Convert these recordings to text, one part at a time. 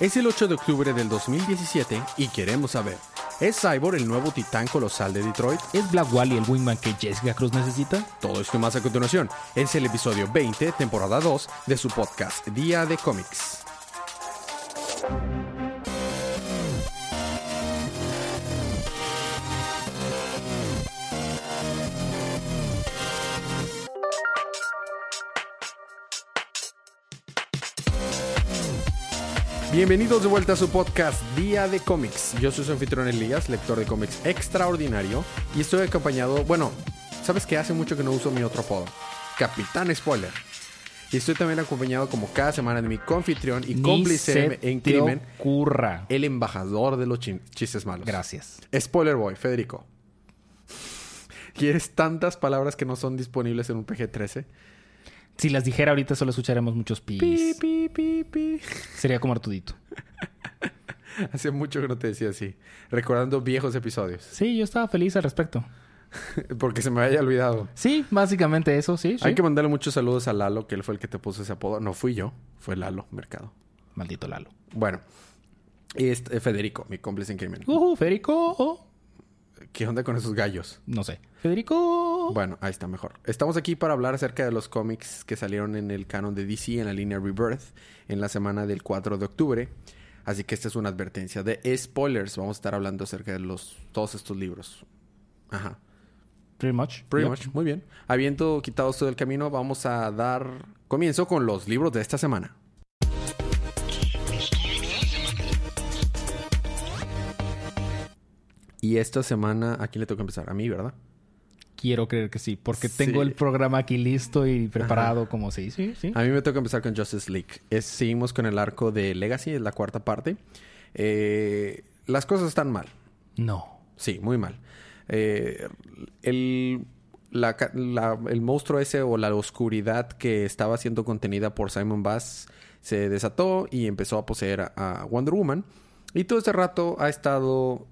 Es el 8 de octubre del 2017 y queremos saber, ¿es Cyborg el nuevo titán colosal de Detroit? ¿Es Black Wally el wingman que Jessica Cruz necesita? Todo esto y más a continuación. Es el episodio 20, temporada 2 de su podcast Día de Cómics. Bienvenidos de vuelta a su podcast Día de Cómics. Yo soy su anfitrión Elías, lector de cómics extraordinario, y estoy acompañado, bueno, sabes que hace mucho que no uso mi otro apodo, Capitán Spoiler. Y estoy también acompañado como cada semana de mi confitrión y Ni cómplice en crimen, ocurra. el embajador de los chistes malos. Gracias. Spoiler Boy, Federico. ¿Quieres tantas palabras que no son disponibles en un PG-13? Si las dijera ahorita solo escucharemos muchos pis. Pi, pi, pi, pi. Sería como Artudito. Hace mucho que no te decía así. Recordando viejos episodios. Sí, yo estaba feliz al respecto. Porque se me había olvidado. Sí, básicamente eso, sí. sí. Hay que mandarle muchos saludos a Lalo, que él fue el que te puso ese apodo. No fui yo, fue Lalo Mercado. Maldito Lalo. Bueno, este, Federico, mi cómplice en crimen. Uh, Federico. oh. ¿Qué onda con esos gallos? No sé. Federico. Bueno, ahí está mejor. Estamos aquí para hablar acerca de los cómics que salieron en el canon de DC en la línea Rebirth en la semana del 4 de octubre. Así que esta es una advertencia de spoilers. Vamos a estar hablando acerca de los todos estos libros. Ajá. Pretty much. Pretty Yep. much. Muy bien. Habiendo quitado esto del camino, vamos a dar comienzo con los libros de esta semana. Y esta semana, ¿a quién le toca empezar? A mí, ¿verdad? Quiero creer que sí, porque Sí. tengo el programa aquí listo y preparado como sí, sí, sí. A mí me toca empezar con Justice League. Es- seguimos con el arco de Legacy, es la cuarta parte. Eh, las cosas están mal. No. Sí, muy mal. Eh, el, la ca- la- el monstruo ese o la oscuridad que estaba siendo contenida por Simon Bass se desató y empezó a poseer a, a Wonder Woman. Y todo este rato ha estado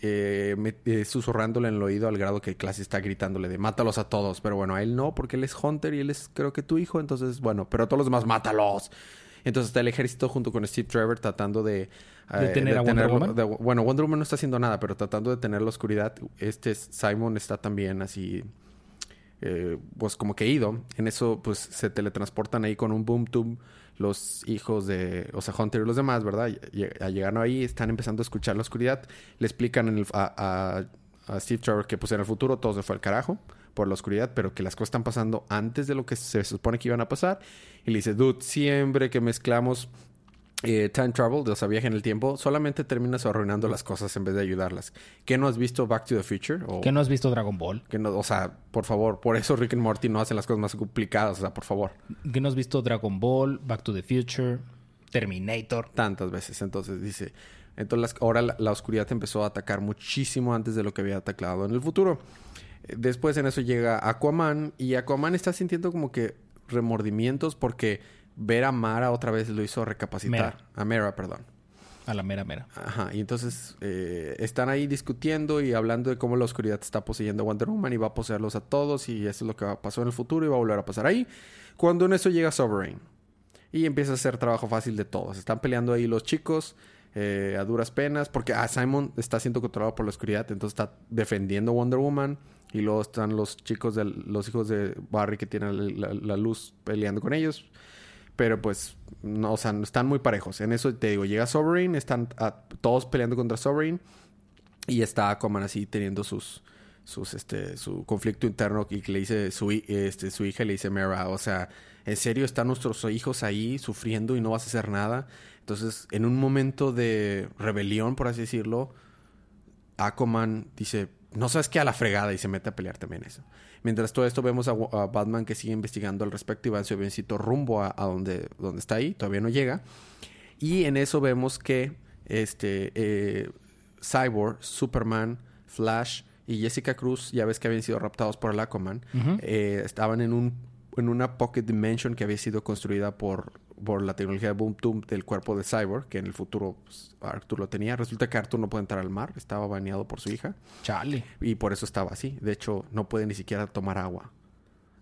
eh, me- eh, susurrándole en el oído al grado que Classy está gritándole de mátalos a todos. Pero bueno, a él no, porque él es Hunter y él es creo que tu hijo. Entonces, bueno, pero a todos los demás, mátalos. Entonces está el ejército junto con Steve Trevor tratando de... eh, ¿Detener a Wonder Woman? de- bueno, Wonder Woman no está haciendo nada, pero tratando de detener la oscuridad. Este es- Simon está también así, eh, pues como que ido. En eso, pues se teletransportan ahí con un boom tube los hijos de, o sea, Hunter y los demás, ¿verdad? Y- a llegaron ahí, están empezando a escuchar la oscuridad. Le explican en el- a, a- a Steve Trevor que pues en el futuro todo se fue al carajo por la oscuridad, pero que las cosas están pasando antes de lo que se supone que iban a pasar. Y le dice, dude, siempre que mezclamos eh, time travel, o sea, viaje en el tiempo, solamente terminas arruinando las cosas en vez de ayudarlas. ¿Qué no has visto Back to the Future? O, ¿Que no has visto Dragon Ball? que no, o sea, por favor, por eso Rick y Morty no hacen las cosas más complicadas, o sea, por favor, ¿Que no has visto Dragon Ball, Back to the Future, Terminator? tantas veces. Entonces dice, entonces ahora la, la oscuridad empezó a atacar muchísimo antes de lo que había atacado en el futuro. Eh, Después en eso llega Aquaman y Aquaman está sintiendo como que remordimientos porque ver a Mara otra vez lo hizo recapacitar. Mera. A Mera, perdón. A la mera mera. Ajá, y entonces eh, están ahí discutiendo y hablando de cómo la oscuridad está poseyendo a Wonder Woman y va a poseerlos a todos y eso es lo que va a pasar en el futuro y va a volver a pasar ahí. Cuando en eso llega Sovereign y empieza a hacer trabajo fácil de todos. Están peleando ahí los chicos eh, a duras penas porque ah, Simon está siendo controlado por la oscuridad, entonces está defendiendo a Wonder Woman y luego están los chicos de los hijos de Barry que tienen la, la- la luz peleando con ellos. Pero pues, no, o sea, están muy parejos. En eso te digo, llega Sovereign, están ah, todos peleando contra Sovereign. Y está Aquaman así teniendo sus, sus, este, su conflicto interno y que le dice su, este, su hija le dice Mera, o sea, ¿en serio están nuestros hijos ahí sufriendo y no vas a hacer nada? Entonces, en un momento de rebelión, por así decirlo, Aquaman dice, no sabes qué a la fregada y se mete a pelear también eso. Mientras todo esto vemos a, Batman que sigue investigando al respecto y va en su avioncito rumbo a, a donde, donde está ahí, todavía no llega. Y en eso vemos que este eh, Cyborg, Superman, Flash y Jessica Cruz, ya ves que habían sido raptados por el Aquaman, eh, estaban en un en una Pocket Dimension que había sido construida por, por la tecnología de Boom Tube del cuerpo de Cyborg, que en el futuro pues, Arthur lo tenía. Resulta que Arthur no puede entrar al mar, estaba baneado por su hija. Chale. Y por eso estaba así. De hecho, no puede ni siquiera tomar agua.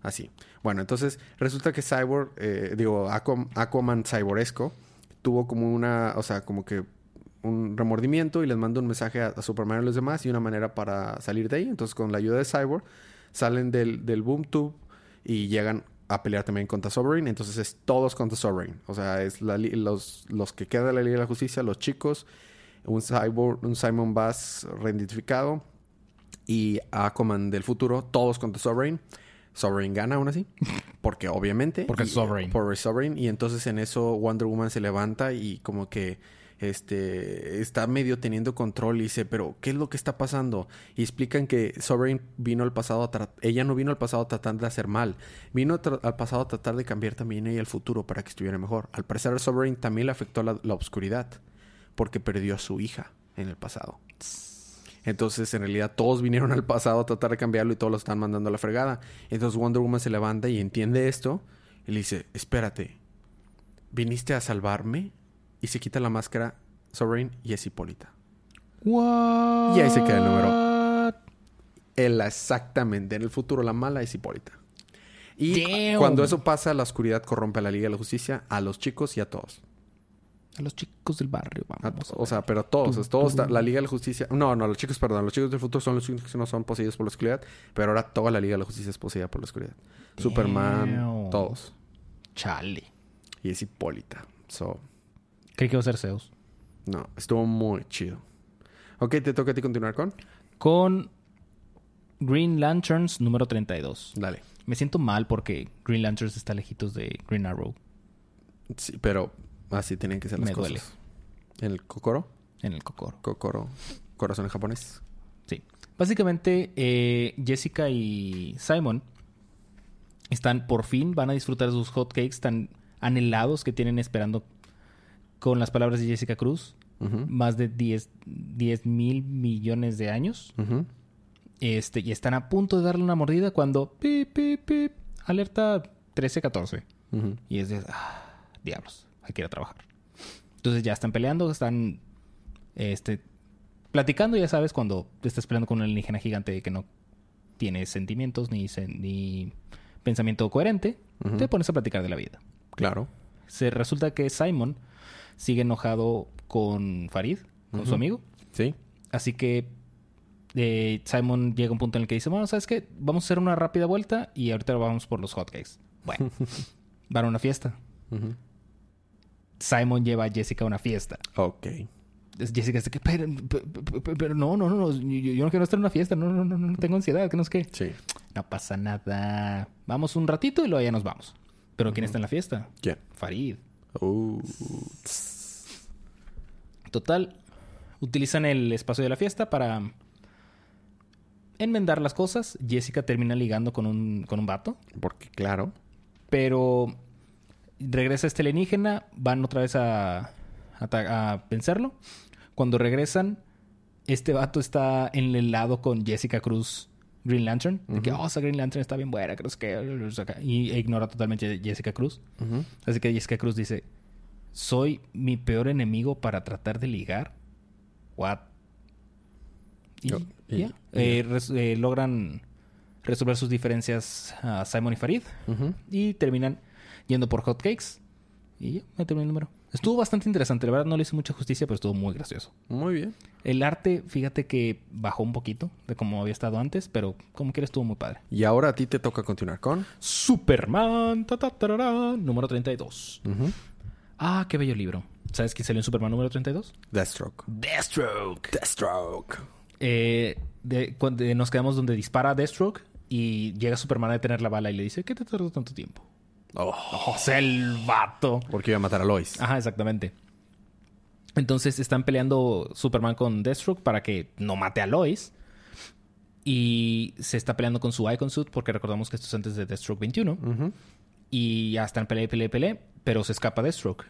Así. Bueno, entonces resulta que Cyborg, eh, digo, Aquam- Aquaman cyboresco, tuvo como una, o sea, como que un remordimiento y les manda un mensaje a, a Superman y a los demás y una manera para salir de ahí. Entonces, con la ayuda de Cyborg, salen del, del Boom Tube y llegan a pelear también contra Sovereign. Entonces, es todos contra Sovereign. O sea, es la los, los que quedan de la Liga de la Justicia, los chicos, un Cyborg, un Simon Bass reidentificado y Aquaman del futuro, todos contra Sovereign. Sovereign gana aún así, porque obviamente... Porque y- Sovereign. Por Sovereign. Y entonces en eso Wonder Woman se levanta y como que este está medio teniendo control y dice, pero ¿qué es lo que está pasando? Y explican que Sovereign vino al pasado a ella no vino al pasado a tratar de hacer mal, vino al pasado a tratar de cambiar también ella el futuro para que estuviera mejor. Al parecer a Sovereign también le afectó la, la oscuridad, porque perdió a su hija en el pasado. Entonces, en realidad, todos vinieron al pasado a tratar de cambiarlo y todos lo están mandando a la fregada. Entonces, Wonder Woman se levanta y entiende esto y le dice: Espérate, ¿viniste a salvarme? Y se quita la máscara Sovereign y es Hipólita. What? Y ahí se queda el número. Él, exactamente, en el futuro la mala es Hipólita. Y Damn. cuando eso pasa, la oscuridad corrompe a la Liga de la Justicia, a los chicos y a todos. A los chicos del barrio, A vamos. o sea, pero a todos, todos, la Liga de la Justicia. No, no, los chicos, perdón, los chicos del futuro son los únicos que no son poseídos por la oscuridad, pero ahora toda la Liga de la Justicia es poseída por la oscuridad. Superman, todos. Chale. Y es Hipólita. So, Creí que iba a ser Zeus. no, estuvo muy chido. Ok, te toca a ti continuar con. Con Green Lanterns número 32. Dale. Me siento mal porque Green Lanterns está lejitos de Green Arrow Sí, pero así tienen que ser las Me cosas. duele. En el Kokoro, en el Kokoro. Kokoro, corazón en japonés. Sí. Básicamente, eh, Jessica y Simon están por fin, van a disfrutar de sus hotcakes tan anhelados que tienen esperando con las palabras de Jessica Cruz. Más de 10 mil millones de años. Este, y están a punto de darle una mordida cuando pip, pip, pip, alerta 13-14. Ujú. Y es de, ah, diablos, hay que ir a trabajar. Entonces ya están peleando, están este, platicando, ya sabes, cuando te estás peleando con un alienígena gigante que no tiene sentimientos ni, sen- ni pensamiento coherente, te pones a platicar de la vida. Claro. Se resulta que Simon sigue enojado con Farid, con su amigo. Sí. Así que eh, Simon llega a un punto en el que dice, bueno, ¿sabes qué? Vamos a hacer una rápida vuelta y ahorita vamos por los hotcakes. Bueno, van a una fiesta. Simon lleva a Jessica a una fiesta. Ok. Es Jessica dice que, pero, pero- pero- no, no, no, yo, yo no quiero estar en una fiesta, no, no, no, no, tengo ansiedad, que no es que. Sí. No pasa nada. Vamos un ratito y luego ya nos vamos. Pero ¿quién está en la fiesta? ¿Quién? Farid. Uh, Total, utilizan el espacio de la fiesta para enmendar las cosas. Jessica termina ligando con un, con un vato. porque, claro. Pero regresa este alienígena, van otra vez a, a, a vencerlo. Cuando regresan, este vato está en el lado con Jessica Cruz, Green Lantern. De que, oh, esa Green Lantern está bien buena, creo que... Y ignora totalmente Jessica Cruz. Así que Jessica Cruz dice, soy mi peor enemigo para tratar de ligar. What? Y. Eh, res- eh, logran resolver sus diferencias a Simon y Farid y terminan yendo por hotcakes. Y ya, me terminé el número. Estuvo bastante interesante, la verdad no le hice mucha justicia, pero estuvo muy gracioso. Muy bien. El arte, fíjate que bajó un poquito de como había estado antes, pero como quiera estuvo muy padre. Y ahora a ti te toca continuar con. Superman, ta, ta, tarará, número 32. Ujú. Ah, qué bello libro. ¿Sabes quién salió en Superman número 32? Deathstroke. Deathstroke. Deathstroke. Eh, de- nos quedamos donde dispara Deathstroke y llega Superman a detener la bala y le dice, ¿qué te tardó tanto tiempo? Oh, sea, el vato. porque iba a matar a Lois. Ajá, exactamente. Entonces están peleando Superman con Deathstroke para que no mate a Lois. Y se está peleando con su Icon Suit porque recordamos que esto es antes de Deathstroke 21. Ujú. Y ya están pelea, pelea, pelea, pero se escapa Deathstroke.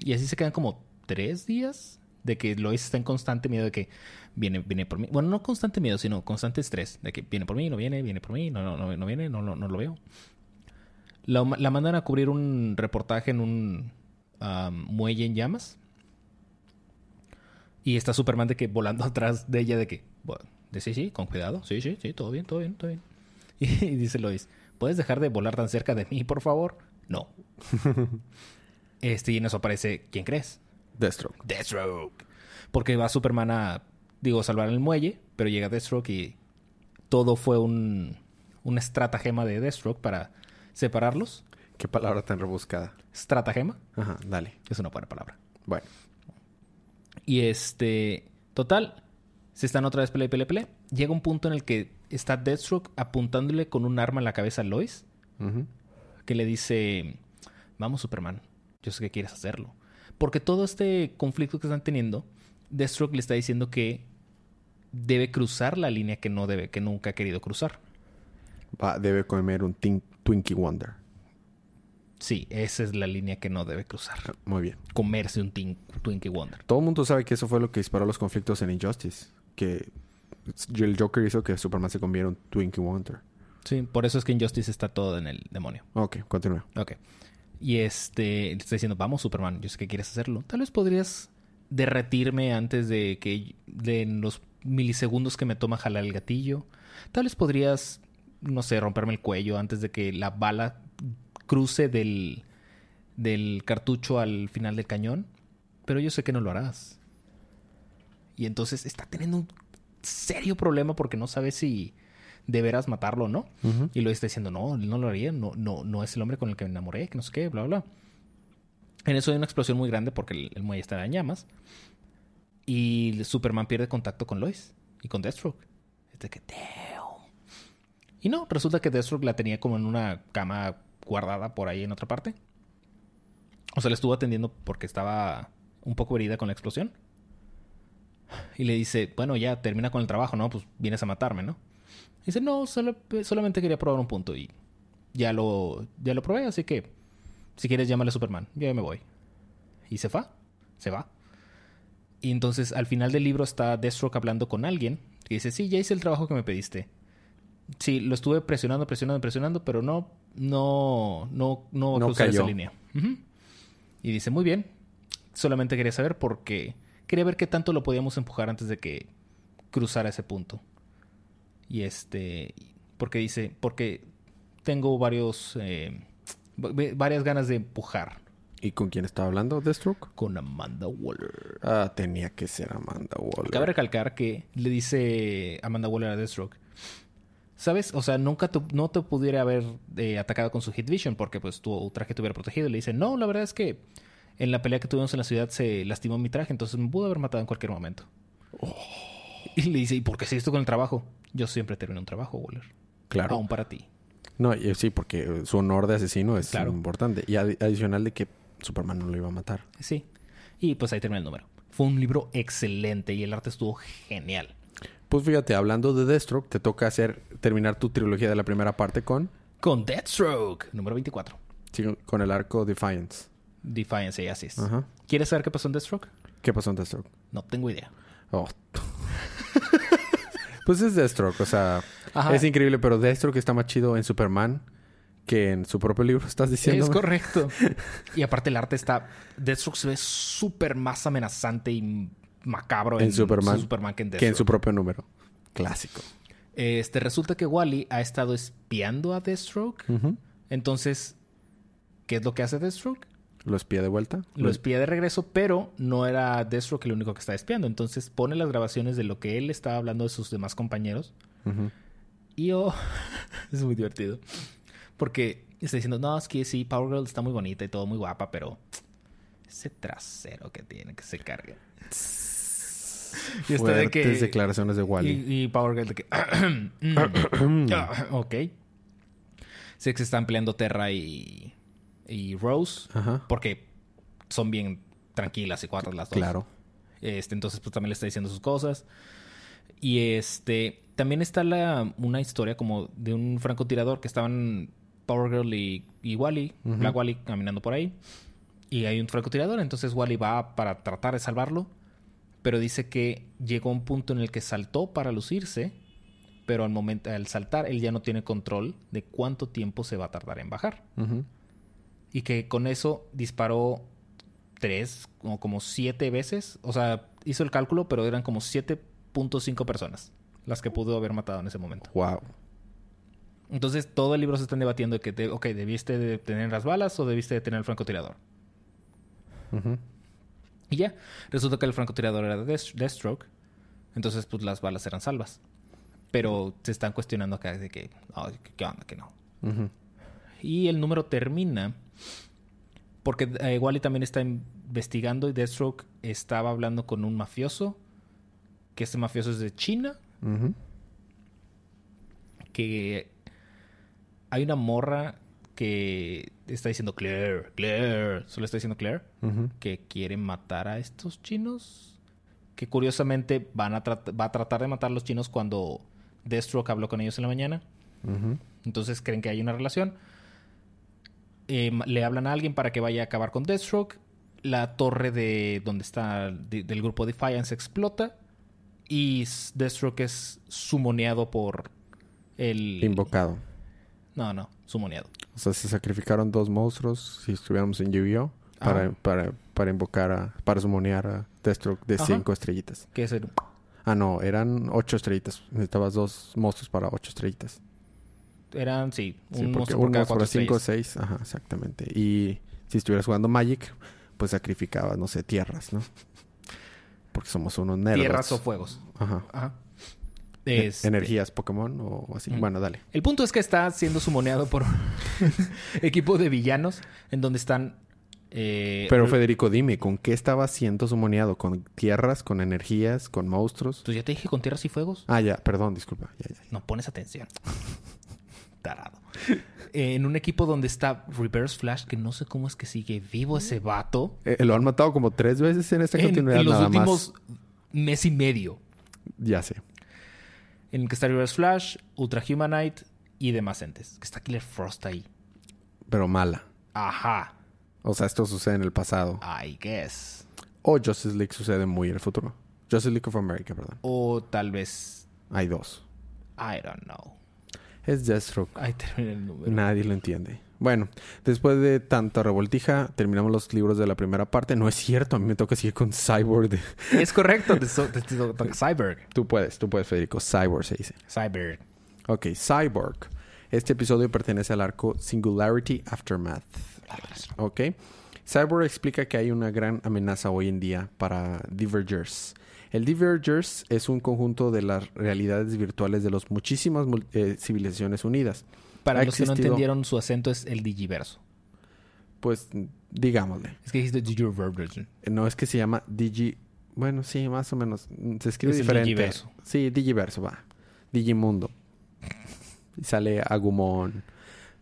Y así se quedan como tres días de que Lois está en constante miedo de que viene, viene por mí. Bueno, no constante miedo, sino constante estrés. De que viene por mí, no viene, viene por mí, no, no, no, no viene, no, no, no lo veo. La, la mandan a cubrir un reportaje en un muelle en llamas. Y está Superman de que volando atrás de ella de que, bueno, de sí, sí, con cuidado, sí, sí, sí, todo bien, todo bien, todo bien. Y, dice Lois, ¿puedes dejar de volar tan cerca de mí, por favor? No. Este, y en eso aparece, ¿quién crees? Deathstroke. Deathstroke. Porque va Superman a, digo, salvar el muelle, pero llega Deathstroke y todo fue un, un estratagema de Deathstroke para separarlos. Qué palabra tan rebuscada. Estratagema. Ajá, dale. Es una buena palabra. Bueno. Y este, total, se están otra vez pele, pele, pele. Llega un punto en el que está Deathstroke apuntándole con un arma en la cabeza a Lois, que le dice, vamos Superman, yo sé que quieres hacerlo. Porque todo este conflicto que están teniendo, Deathstroke le está diciendo que debe cruzar la línea que no debe, que nunca ha querido cruzar. Va, debe comer un tin- Twinkie Wonder. Sí, esa es la línea que no debe cruzar. Ah, Muy bien. Comerse un Twinkie Wonder. Todo el mundo sabe que eso fue lo que disparó los conflictos en Injustice. Que el Joker hizo que Superman se conviera en Twinkie Wonder. Sí, por eso es que Injustice está todo en el demonio. Ok, continúa. Ok. Y este, está diciendo, vamos Superman, yo sé que quieres hacerlo. Tal vez podrías derretirme antes de que, de los milisegundos que me toma jalar el gatillo. Tal vez podrías, no sé, romperme el cuello antes de que la bala cruce del, del cartucho al final del cañón. Pero yo sé que no lo harás. Y entonces está teniendo un serio problema porque no sabe si deberás matarlo o no. Y lo está diciendo, no, no lo haría, no, no, no es el hombre con el que me enamoré, que no sé qué, bla, bla. En eso hay una explosión muy grande porque el, el muelle está en llamas. Y Superman pierde contacto con Lois y con Deathstroke. Es de que. Y no, resulta que Deathstroke la tenía como en una cama guardada por ahí en otra parte. O sea, le estuvo atendiendo porque estaba un poco herida con la explosión. Y le dice, bueno, ya termina con el trabajo, ¿no? Pues vienes a matarme, ¿no? Dice, no, solo- solamente quería probar un punto y ya lo, ya lo probé, así que si quieres llámale a Superman, ya me voy. Y se va, se va. Y entonces al final del libro está Deathstroke hablando con alguien que dice, sí, ya hice el trabajo que me pediste. Sí, lo estuve presionando, presionando, presionando, pero no, no, no, no, No esa línea. Y dice, muy bien, solamente quería saber porque quería ver qué tanto lo podíamos empujar antes de que cruzara ese punto. Y este, porque dice, porque tengo varios, eh, va- varias ganas de empujar ¿Y con quién estaba hablando Deathstroke? con Amanda Waller. Ah, tenía que ser Amanda Waller. Cabe recalcar que le dice Amanda Waller a Deathstroke. ¿Sabes? O sea, nunca te- no te pudiera haber eh, atacado con su Hit Vision porque pues tu traje te hubiera protegido. Y le dice, no, la verdad es que en la pelea que tuvimos en la ciudad se lastimó mi traje, entonces me pudo haber matado en cualquier momento. Y le dice, ¿y por qué se esto con el trabajo? Yo siempre termino un trabajo, Waller. Claro. Aún para ti. No, y- sí, porque eh, su honor de asesino es Claro. importante. Y adi- adicional de que Superman no lo iba a matar. Sí. Y pues ahí termina el número. Fue un libro excelente y el arte estuvo genial. Pues fíjate, hablando de Deathstroke, te toca hacer terminar tu trilogía de la primera parte con, Con Deathstroke, número 24. sí, con el arco Defiance. Defiance así es. Ajá. ¿Quieres saber qué pasó en Deathstroke? ¿Qué pasó en Deathstroke? No tengo idea. Oh. pues es Deathstroke, o sea, Ajá. es increíble, pero Deathstroke está más chido en Superman que en su propio libro, estás diciendo. Es correcto. y aparte el arte está... Deathstroke se ve súper más amenazante y macabro en, En Superman, su Superman que en que en su propio número. Clásico. Este, resulta que Wally ha estado espiando a Deathstroke. Ujú. Entonces, ¿qué es lo que hace Deathstroke? Lo espía de vuelta. Lo espía de regreso, pero no era Deathstroke el único que está espiando. Entonces pone las grabaciones de lo que él estaba hablando de sus demás compañeros. Y oh, es muy divertido. Porque está diciendo, no, es que sí, Power Girl está muy bonita y todo muy guapa, pero ese trasero que tiene que se cargue. y está de que... Declaraciones de Wally. Y, y Power Girl de que... mm, ok. Sé que se están peleando Terra y, y Rose. Ajá. Porque son bien tranquilas y cuatro las dos. Claro. Este, entonces, pues también le está diciendo sus cosas. Y este, también está la, una historia como de un francotirador que estaban Power Girl y, y Wally. Black Wally caminando por ahí. Y hay un francotirador, entonces Wally va para tratar de salvarlo. Pero dice que llegó a un punto en el que saltó para lucirse. Pero al momento, al saltar, él ya no tiene control de cuánto tiempo se va a tardar en bajar. Y que con eso disparó tres o como siete veces. O sea, hizo el cálculo, pero eran como 7.5 personas las que pudo haber matado en ese momento. Wow. Entonces todo el libro se están debatiendo de que, te- ok, ¿debiste de tener las balas o debiste de tener el francotirador? Y ya, resulta que el francotirador era de Death- Deathstroke. Entonces, pues las balas eran salvas. Pero se están cuestionando acá de que, "Ay, ¿qué- ¿qué onda? Que no. Y el número termina porque eh, Wally también está investigando y Deathstroke estaba hablando con un mafioso, que este mafioso es de China, que hay una morra que está diciendo Claire, Claire, solo está diciendo Claire, que quiere matar a estos chinos, que curiosamente van a va a tratar de matar a los chinos cuando Deathstroke habló con ellos en la mañana. Entonces creen que hay una relación. Eh, ma- le hablan a alguien para que vaya a acabar con Deathstroke. La torre de donde está de- del grupo Defiance explota. Y Deathstroke es sumoneado por el... Invocado. No, no, sumoneado. O sea, se sacrificaron dos monstruos si estuviéramos en Yu-Gi-Oh! Para, para, para invocar a... Para sumonear a Deathstroke de Ajá. cinco estrellitas. Que es el... Ah, no. Eran ocho estrellitas. Necesitabas dos monstruos para ocho estrellitas. Eran, sí, un Sí, monstruo por un cada cuatro cinco seis. Ajá, exactamente. Y si estuvieras jugando Magic, pues sacrificabas, no sé, tierras, ¿no? Porque somos unos nerds. Tierras o fuegos. Ajá. Ajá. E- Este, Energías Pokémon o así. Bueno, dale. El punto es que está siendo sumoneado por un equipo de villanos en donde están... eh, Pero Federico, dime, ¿con qué estaba siendo sumoneado? ¿Con tierras, con energías, con monstruos? Pues ya te dije con tierras y fuegos. Ah, ya, perdón, disculpa. Ya, ya, ya. No pones atención. Tarado. Eh, en un equipo donde está Reverse Flash, que no sé cómo es que sigue vivo ese vato. Eh, lo han matado como tres veces en esta continuidad en los nada últimos mes y medio. más. Ya sé. En el que está Reverse Flash, Ultra Humanite y demás entes. Que está Killer Frost ahí. Pero mala. Ajá. O sea, esto sucede en el pasado. I guess. O Justice League sucede muy en el futuro. Justice League of America, perdón. O tal vez. Hay dos. I don't know. Es Deathstroke. Ahí termina el número. Nadie lo entiende. Bueno, después de tanta revoltija, terminamos los libros de la primera parte. No es cierto, a mí me toca seguir con Cyborg. Es correcto. so- Cyborg. Tú puedes, tú puedes, Federico. Cyborg se dice. Cyborg. Ok, Cyborg. Este episodio pertenece al arco Singularity Aftermath. Ok. Cyborg explica que hay una gran amenaza hoy en día para Divergers. El Divergers es un conjunto de las realidades virtuales de las muchísimas eh, civilizaciones unidas. Para Ha los que no entendieron, su acento es el digiverso. Pues digámosle. Es que dijiste digiverso. No es que se llama Digi. Bueno, sí, más o menos. Se escribe Es diferente. Digiverso. Sí, Digiverso, va. Digimundo. Y sale Agumon.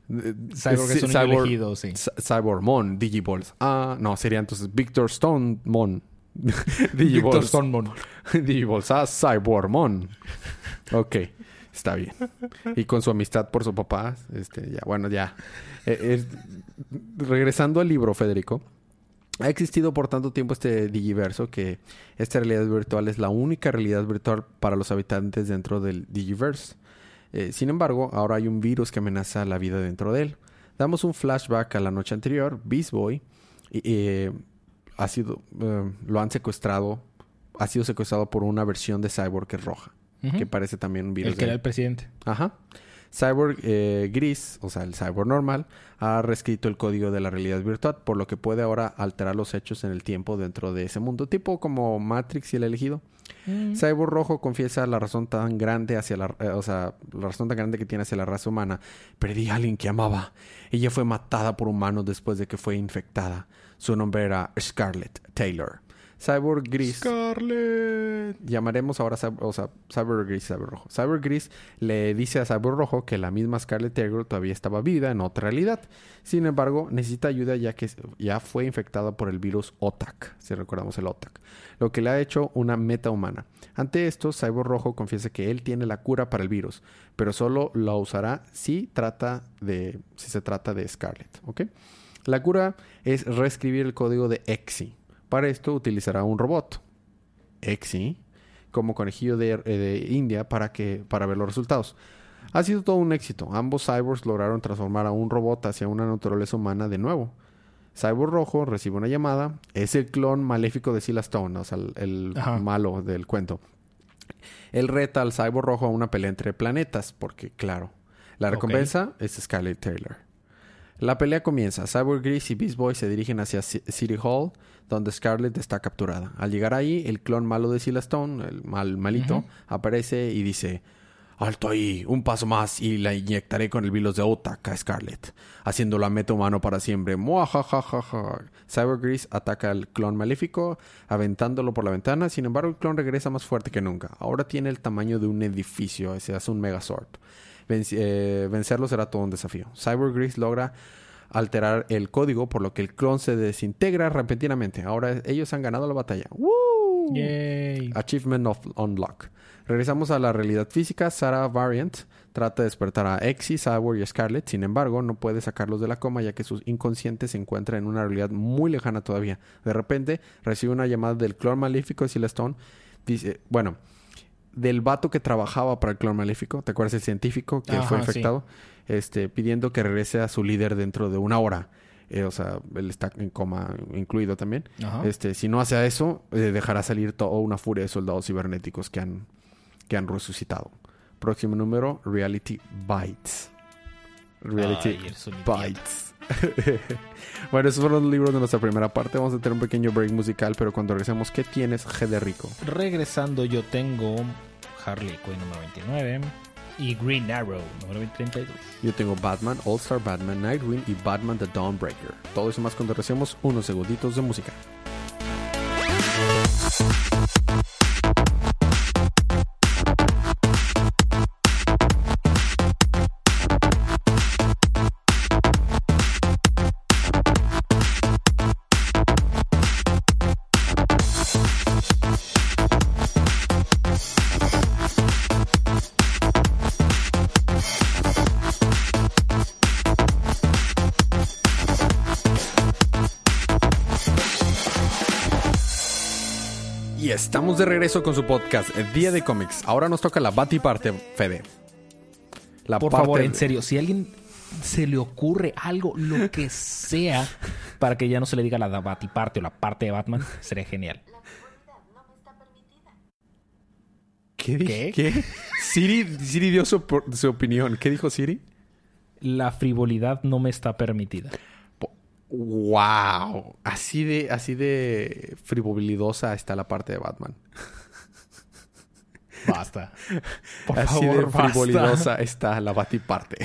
Eh, Cyborg un niño Cyborg- elegido, sí. Cyborgmon, Digiballs. Ah, no, sería entonces Victor Stonemon. Digiballs. Stonemon. Digiballs. Ah, Cyborgmon. Ok, está bien. Y con su amistad por su papá, este, ya, bueno, ya. Eh, es- regresando al libro, Federico. Ha existido por tanto tiempo este Digiverso que esta realidad virtual es la única realidad virtual para los habitantes dentro del Digiverse. Eh, sin embargo, ahora hay un virus que amenaza la vida dentro de él. Damos un flashback a la noche anterior. Beast Boy eh, ha sido, lo han secuestrado, ha sido secuestrado por una versión de Cyborg que es roja, Que parece también un virus. El que de- era el presidente. Ajá. Cyborg eh, gris, o sea, el cyborg normal, ha reescrito el código de la realidad virtual, por lo que puede ahora alterar los hechos en el tiempo dentro de ese mundo, tipo como Matrix y el elegido. Cyborg rojo confiesa la razón tan grande hacia la, eh, o sea, la razón tan grande que tiene hacia la raza humana. Perdí a alguien que amaba. Ella fue matada por humanos después de que fue infectada. Su nombre era Scarlett Taylor. Cyborg gris. Scarlett. Llamaremos ahora, o sea, Cyborg gris, Cyborg rojo. Cyborg gris le dice a Cyborg rojo que la misma Scarlett Taylor todavía estaba viva en otra realidad. Sin embargo, necesita ayuda ya que ya fue infectada por el virus OTAC, si recordamos el OTAC, lo que le ha hecho una meta humana. Ante esto, Cyborg rojo confiesa que él tiene la cura para el virus, pero solo la usará si trata de si se trata de Scarlett, ¿ok? La cura es reescribir el código de EXI. Para esto utilizará un robot, EXI, como conejillo de, eh, de India para, que, para ver los resultados. Ha sido todo un éxito. Ambos cyborgs lograron transformar a un robot hacia una naturaleza humana de nuevo. Cyborg Rojo recibe una llamada. Es el clon maléfico de Sila Stone, o sea, el, malo del cuento. Él reta al Cyborg Rojo a una pelea entre planetas, porque, claro, la recompensa es Scarlett Taylor. La pelea comienza. Cyborg Gris y Beast Boy se dirigen hacia C- City Hall, donde Scarlet está capturada. Al llegar ahí, el clon malo de Sila Stone, el mal malito, aparece y dice: Alto ahí, un paso más y la inyectaré con el virus de Otak a Scarlet, haciéndola meta humano para siempre. Muajajajaja. Cyborg Gris ataca al clon maléfico, aventándolo por la ventana. Sin embargo, el clon regresa más fuerte que nunca. Ahora tiene el tamaño de un edificio, se hace un Megazord. Venci- eh, vencerlo será todo un desafío. Cyborg Gris logra alterar el código, por lo que el clon se desintegra repentinamente. Ahora ellos han ganado la batalla. ¡Woo! Yay. Achievement of Unlock. Regresamos a la realidad física. Sarah Variant trata de despertar a Exy, Cyborg y Scarlet. Sin embargo, no puede sacarlos de la coma ya que sus inconscientes se encuentran en una realidad muy lejana todavía. De repente, recibe una llamada del clon maléfico de Silestone. Dice, bueno, del vato que trabajaba para el clon maléfico. ¿Te acuerdas el científico que Ajá, fue sí. Este, pidiendo que regrese a su líder dentro de una hora. Eh, o sea, él está en coma incluido también. Ajá. Este, si no hace eso, eh, dejará salir toda una furia de soldados cibernéticos que han, que han resucitado. Próximo número, Reality Bites. Reality Ay. Bites. bueno, esos fueron los libros de nuestra primera parte. Vamos a tener un pequeño break musical, pero cuando regresemos, ¿qué tienes, G de Rico? Regresando, yo tengo Harley Quinn número 29 y Green Arrow número 32. Yo tengo Batman, All Star Batman, Nightwing y Batman The Dawnbreaker. Todo eso más cuando regresemos unos segunditos de música. Y estamos de regreso con su podcast, El Día de Cómics. Ahora nos toca la Bati parte, Fede. La Por parte favor, en serio, si a alguien se le ocurre algo, lo que sea, para que ya no se le diga la Batiparte o la parte de Batman, sería genial. ¿Qué? ¿Qué? ¿Qué? Siri, Siri dio su opinión. ¿Qué dijo Siri? La frivolidad no me está permitida. Wow, así de, así de frivolidosa está la parte de Batman. Basta. Por así favor, de basta. frivolidosa está la Batiparte.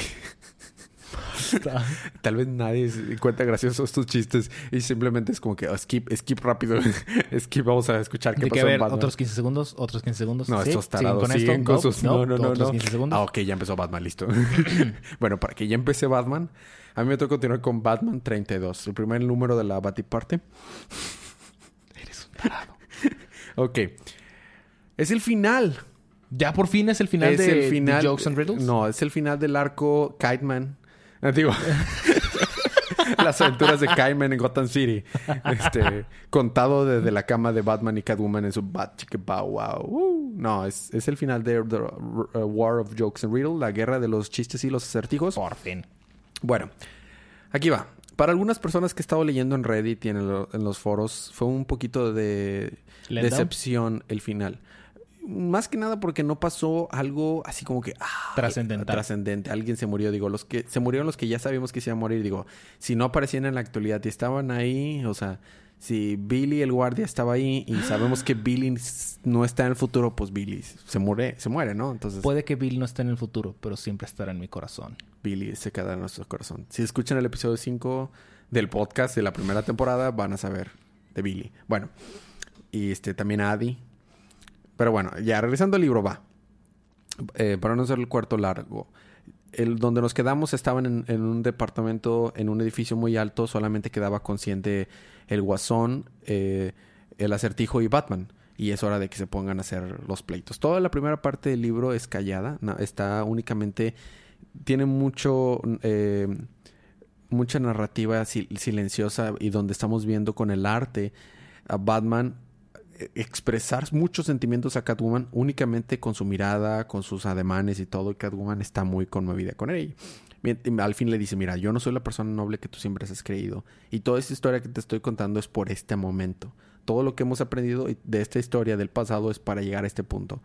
Basta. Tal vez nadie se encuentra graciosos estos chistes y simplemente es como que oh, skip, skip rápido, skip, vamos a escuchar qué De que a en ver, Batman. otros 15 segundos, otros 15 segundos. No, ¿Sí? estos ¿Siguen tarados con siguen esto? con sus... No, no, no, otros no. 15 segundos. Ah, ok, ya empezó Batman, listo. bueno, para que ya empecé Batman, a mí me toca continuar con Batman 32, el primer número de la Batiparte. Eres un tarado. Ok. Es el final. Ya por fin es el final es de, el final. de Jokes and Riddles. No, es el final del arco Kite Man. Ah, Digo, las aventuras de Kite Man en Gotham City. Este, contado desde la cama de Batman y Catwoman en su Bat Bow Wow. Uh, no, es, es el final de The War of Jokes and Riddles, la guerra de los chistes y los acertijos. Por fin. Bueno, aquí va. Para algunas personas que he estado leyendo en Reddit y en, el- en los foros, fue un poquito de decepción el final. Más que nada porque no pasó algo así como que... ah. Trascendente. Alguien se murió. Digo, los que... Se murieron los que ya sabíamos que se iban a morir. Digo, si no aparecían en la actualidad y estaban ahí... O sea, si Billy el guardia estaba ahí y sabemos que Billy no está en el futuro, pues Billy se muere, se muere, ¿no? Entonces... Puede que Bill no esté en el futuro, pero siempre estará en mi corazón. Billy se queda en nuestro corazón. Si escuchan el episodio 5 del podcast de la primera temporada, van a saber de Billy. Bueno, y este también a Adi. Pero bueno, ya regresando al libro, va. Eh, para no hacer el cuarto largo. El, donde nos quedamos estaban en, en un departamento, en un edificio muy alto, solamente quedaba consciente el guasón, eh, el acertijo y Batman. Y es hora de que se pongan a hacer los pleitos. Toda la primera parte del libro es callada, está únicamente tiene mucho eh, mucha narrativa sil- silenciosa y donde estamos viendo con el arte a Batman expresar muchos sentimientos a Catwoman únicamente con su mirada, con sus ademanes y todo, y Catwoman está muy conmovida con y Al fin le dice, mira, yo no soy la persona noble que tú siempre has creído. Y toda esta historia que te estoy contando es por este momento. Todo lo que hemos aprendido de esta historia del pasado es para llegar a este punto.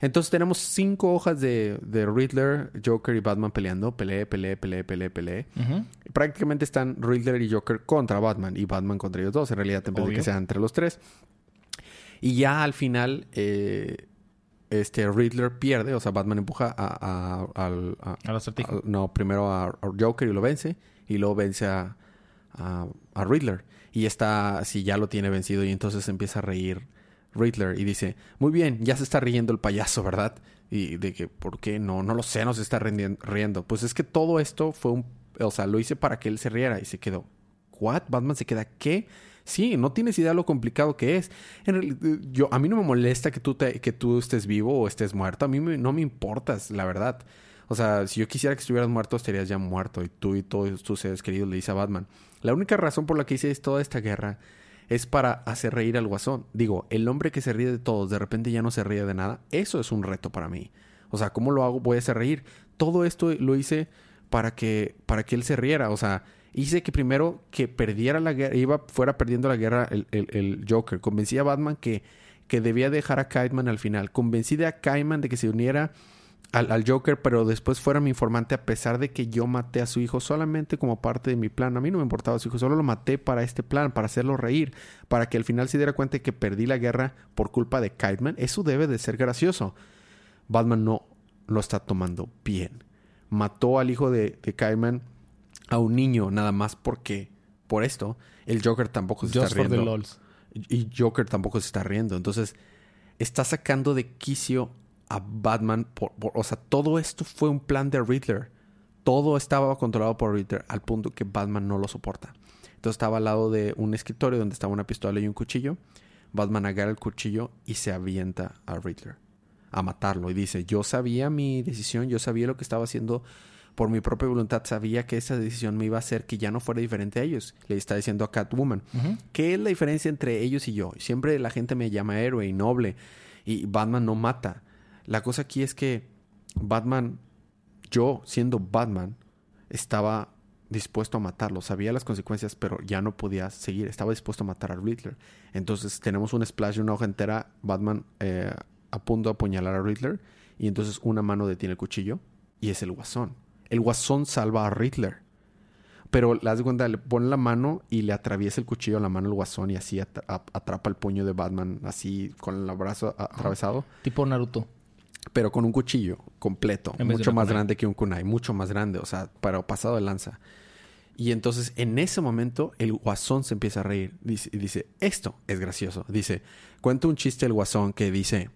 Entonces tenemos cinco hojas de, de Riddler, Joker y Batman peleando. Pelee, pelee, pelee, pelee, pelee. Prácticamente están Riddler y Joker contra Batman y Batman contra ellos dos. En realidad, en vez de que sean entre los tres. Y ya al final, eh, este Riddler pierde. O sea, Batman empuja a, a- al- a- Al acertijo. a- no, primero a, a Joker y lo vence. Y luego vence a, a, Riddler. Y está, así ya lo tiene vencido. Y entonces empieza a reír Riddler y dice, muy bien, ya se está riendo el payaso, ¿verdad? Y de que, ¿por qué? No, no lo sé, no se está riendo. Pues es que todo esto fue un, o sea, lo hice para que él se riera y se quedó, ¿what? Batman se queda, ¿qué? Sí, no tienes idea lo complicado que es. En realidad, yo, a mí no me molesta que tú, te- que tú estés vivo o estés muerto. A mí me- no me importas, la verdad. O sea, si yo quisiera que estuvieras muerto, estarías ya muerto. Y tú y todos tus seres queridos le dice a Batman. La única razón por la que hice toda esta guerra es para hacer reír al guasón. Digo, el hombre que se ríe de todos, de repente ya no se ríe de nada. Eso es un reto para mí. O sea, ¿cómo lo hago? Voy a hacer reír. Todo esto lo hice para que, para que él se riera. O sea, hice que primero que perdiera la guerra, iba, fuera perdiendo la guerra el, el- Joker. Convencí a Batman que, que debía dejar a Kiteman al final. Convencí a Kiteman de que se uniera al, al Joker, pero después fuera mi informante a pesar de que yo maté a su hijo solamente como parte de mi plan. A mí no me importaba su hijo, solo lo maté para este plan, para hacerlo reír, para que al final se diera cuenta de que perdí la guerra por culpa de Kiteman. Eso debe de ser gracioso. Batman no lo está tomando bien. Mató al hijo de, de a un niño nada más porque por esto el Joker tampoco se Just está for the riendo lols. y Joker tampoco se está riendo. Entonces, está sacando de quicio a Batman. Por, por- o sea, todo esto fue un plan de Riddler. Todo estaba controlado por Riddler al punto que Batman no lo soporta. Entonces estaba al lado de un escritorio donde estaba una pistola y un cuchillo. Batman agarra el cuchillo y se avienta a Riddler a matarlo. Y dice, yo sabía mi decisión, yo sabía lo que estaba haciendo por mi propia voluntad, sabía que esa decisión me iba a hacer que ya no fuera diferente a ellos. Le está diciendo a Catwoman. ¿Qué es la diferencia entre ellos y yo? Siempre la gente me llama héroe y noble y Batman no mata. La cosa aquí es que Batman, yo siendo Batman, estaba dispuesto a matarlo. Sabía las consecuencias, pero ya no podía seguir. Estaba dispuesto a matar a Riddler. Entonces tenemos un splash de una hoja entera, Batman eh, a punto de apuñalar a Riddler y entonces una mano detiene el cuchillo y es el guasón. El guasón salva a Riddler. Pero le das cuenta, le pone la mano y le atraviesa el cuchillo a la mano al guasón y así atrapa el puño de Batman así con el brazo atravesado, Tipo Naruto. pero con un cuchillo completo, de mucho más kunai. grande que un kunai, mucho más grande, o sea, para pasado de lanza. Y entonces en ese momento el guasón se empieza a reír dice, y dice, esto es gracioso. Dice, cuenta un chiste el guasón que dice,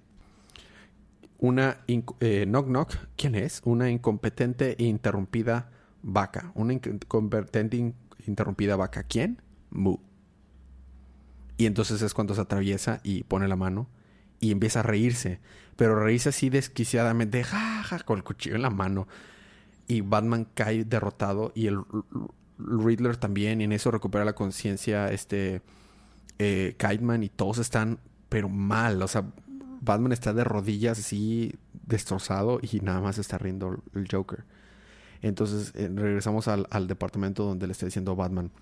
una eh, knock knock, ¿quién es? Una incompetente e interrumpida vaca. Una inc- incompetente e in- interrumpida vaca. ¿Quién? Mu. Y entonces es cuando se atraviesa y pone la mano y empieza a reírse. Pero reírse así desquiciadamente, ja, ja, con el cuchillo en la mano. Y Batman cae derrotado y el Riddler también. Y en eso recupera la conciencia este eh, y todos están, pero mal. O sea, Batman está de rodillas así destrozado y nada más está riendo el Joker. Entonces eh, regresamos al, departamento donde le está diciendo Batman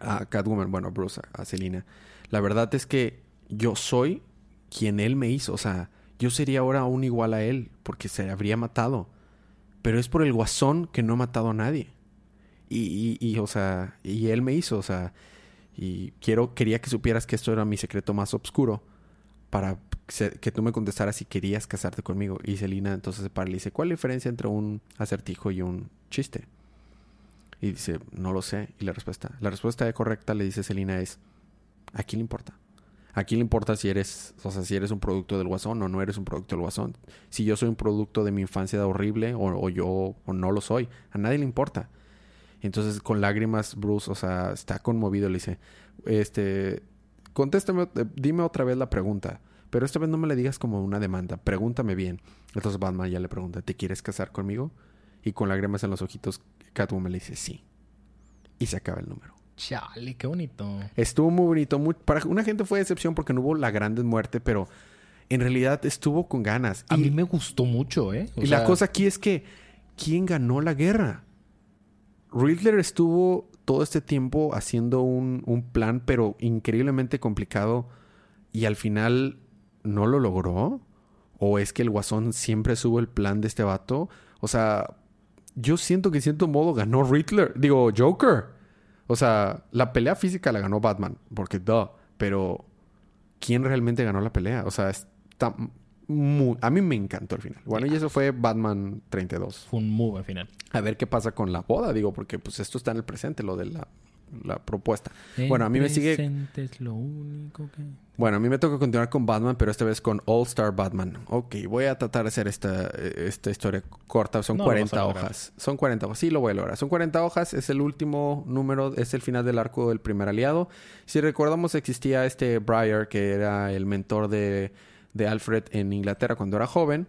a Catwoman, bueno, a Bruce, a, a Selina. La verdad es que yo soy quien él me hizo. O sea, yo sería ahora aún igual a él porque se habría matado. Pero es por el guasón que no ha matado a nadie. Y, y, y, o sea, y él me hizo, o sea, y quiero, quería que supieras que esto era mi secreto más oscuro para que tú me contestaras si querías casarte conmigo. Y Selina entonces se para y le dice, ¿cuál es la diferencia entre un acertijo y un chiste? Y dice, no lo sé. Y la respuesta, la respuesta correcta le dice Selina es, ¿a quién le importa? ¿A quién le importa si eres, o sea, si eres un producto del guasón o no eres un producto del guasón? Si yo soy un producto de mi infancia horrible o, o yo o no lo soy, a nadie le importa. Entonces, con lágrimas, Bruce, o sea, está conmovido. Le dice, este, contéstame, eh, dime otra vez la pregunta. Pero esta vez no me le digas como una demanda. Pregúntame bien. Entonces Batman ya le pregunta, ¿te quieres casar conmigo? Y con lágrimas en los ojitos, Catwoman le dice, sí. Y se acaba el número. Chale, qué bonito. Estuvo muy bonito. muy- para una gente fue decepción porque no hubo la grande muerte, pero en realidad estuvo con ganas. A y mí me gustó mucho, ¿eh? O y sea, la cosa aquí es que, ¿quién ganó la guerra? Riddler estuvo todo este tiempo haciendo un, un plan, pero increíblemente complicado, y al final no lo logró. ¿O es que el Guasón siempre sube el plan de este vato? O sea, yo siento que en cierto modo ganó Riddler. Digo, Joker. O sea, la pelea física la ganó Batman. Porque, duh. Pero, ¿quién realmente ganó la pelea? O sea, está muy... A mí me encantó el final. Bueno, y eso fue Batman 32. Fue un muy buen final. A ver qué pasa con la boda, digo, porque pues esto está en el presente, lo de la, la propuesta. bueno, a mí me sigue... es lo único que... Bueno, a mí me toca continuar con Batman, pero esta vez con All Star Batman. Ok, voy a tratar de hacer esta, esta historia corta. Son No lo vas 40 a lograr. hojas. Son 40 hojas. Sí, lo voy a lograr. Son 40 hojas. Es el último número. Es el final del arco del primer aliado. Si recordamos, existía este Briar, que era el mentor de, de Alfred en Inglaterra cuando era joven.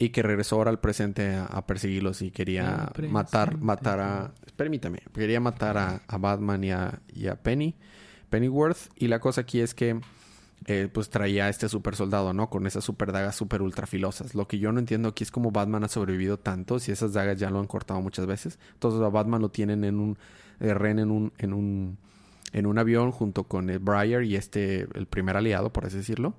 Y que regresó ahora al presente a, a perseguirlos y quería matar, matar a... Permítame. Quería matar a, a Batman y a, y a Penny. Pennyworth. Y la cosa aquí es que eh, pues traía a este super soldado, ¿no? Con esas super dagas super ultra filosas. Lo que yo no entiendo aquí es cómo Batman ha sobrevivido tanto si esas dagas ya lo han cortado muchas veces. Entonces a Batman lo tienen en un eh, ren en un en un en un avión junto con el Briar y este el primer aliado, por así decirlo,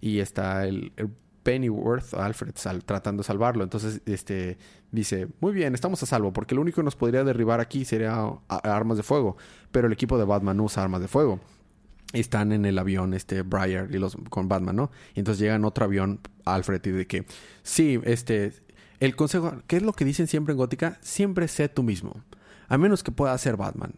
y está el, el Pennyworth Alfred sal- tratando de salvarlo. Entonces, este dice, muy bien, estamos a salvo, porque lo único que nos podría derribar aquí sería a- armas de fuego. Pero el equipo de Batman no usa armas de fuego están en el avión, este, Briar y los con Batman, ¿no? Y entonces llega en otro avión Alfred y de que, sí, este, el consejo, ¿qué es lo que dicen siempre en Gótica? Siempre sé tú mismo, a menos que pueda ser Batman.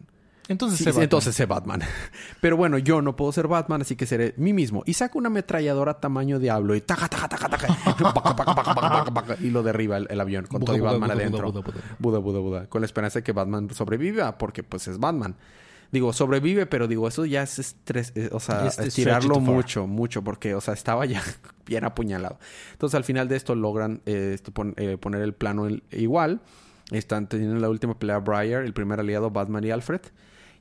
Entonces, Sí, sí, va- entonces sé Batman. Pero bueno, yo no puedo ser Batman, así que seré mí mismo. Y saca una ametralladora tamaño diablo y taca, taca, taca, taca. Y lo derriba el, el avión con Buda, todo y Batman Buda, adentro. Buda, Buda, Buda. Con la esperanza de que Batman sobreviva, porque pues es Batman. Digo, sobrevive, pero digo, eso ya es estrés, eh, o sea, Es- es estirarlo mucho, mucho, porque, o sea, estaba ya bien apuñalado. Entonces, al final de esto logran eh, esto pon- eh, poner el plano el- igual. Están teniendo la última pelea Briar, el primer aliado Batman y Alfred.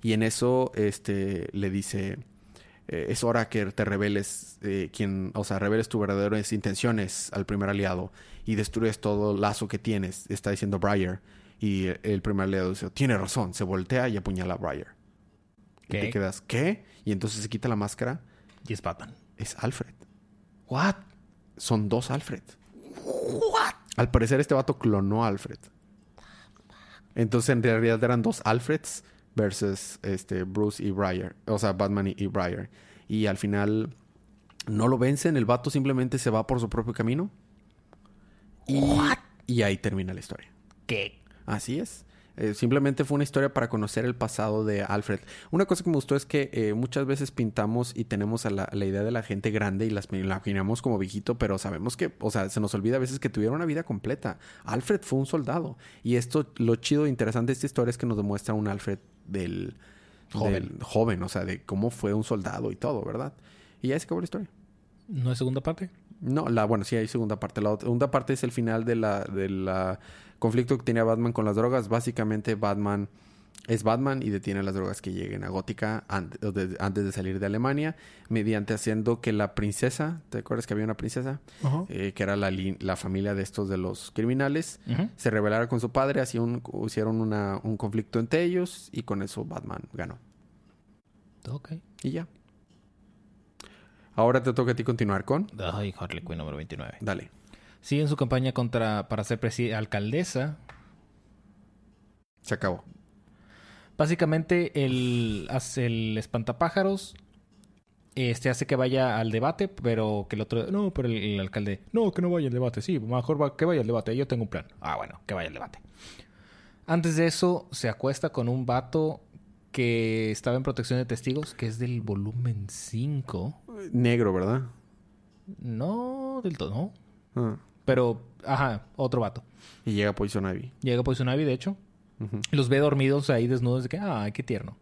Y en eso, este, le dice, eh, es hora que te reveles, eh, quien, o sea, reveles tus verdaderas intenciones al primer aliado y destruyes todo el lazo que tienes, está diciendo Briar. Y el primer aliado dice, tiene razón, se voltea y apuñala a Briar. Y ¿Qué? te quedas, ¿qué? Y entonces se quita la máscara, Y es Batman. es Alfred. What? Son dos Alfred. Al parecer este vato clonó a Alfred. Entonces en realidad eran dos Alfreds versus este Bruce y Briar. O sea, Batman y, y Briar. Y al final no lo vencen. El vato simplemente se va por su propio camino. Y, y ahí termina la historia. ¿Qué? Así es. Eh, simplemente fue una historia para conocer el pasado de Alfred. Una cosa que me gustó es que eh, muchas veces pintamos y tenemos a la, la idea de la gente grande y las la imaginamos como viejito, pero sabemos que, o sea, se nos olvida a veces que tuvieron una vida completa. Alfred fue un soldado. Y esto, lo chido e interesante de esta historia es que nos demuestra un Alfred del Joven. del joven, o sea, de cómo fue un soldado y todo, ¿verdad? Y ya se acabó la historia. ¿No es segunda parte? No, la, bueno, sí hay segunda parte. La segunda parte es el final de la, de la conflicto que tenía Batman con las drogas. Básicamente Batman es Batman y detiene las drogas que lleguen a Gótica de- antes de salir de Alemania, mediante haciendo que la princesa, ¿te acuerdas que había una princesa? Eh, que era la, la familia de estos de los criminales, se rebelara con su padre, así un, hicieron una- un conflicto entre ellos y con eso Batman ganó. Ok. Y ya. Ahora te toca a ti continuar con. Ay, Harley Quinn número 29. Dale. Sigue en su campaña contra para ser alcaldesa. Se acabó. Básicamente, el, hace el espantapájaros este hace que vaya al debate, pero que el otro... No, pero el, el alcalde... No, que no vaya al debate. Sí, mejor va- que vaya al debate. Yo tengo un plan. Ah, bueno, que vaya al debate. Antes de eso, se acuesta con un vato que estaba en protección de testigos, que es del volumen 5. Negro, ¿verdad? No, del todo, no. Ah. Pero, ajá, otro vato. Y llega Poison Ivy. Llega Poison Ivy, de hecho. Los ve dormidos ahí desnudos de que, ay, qué tierno.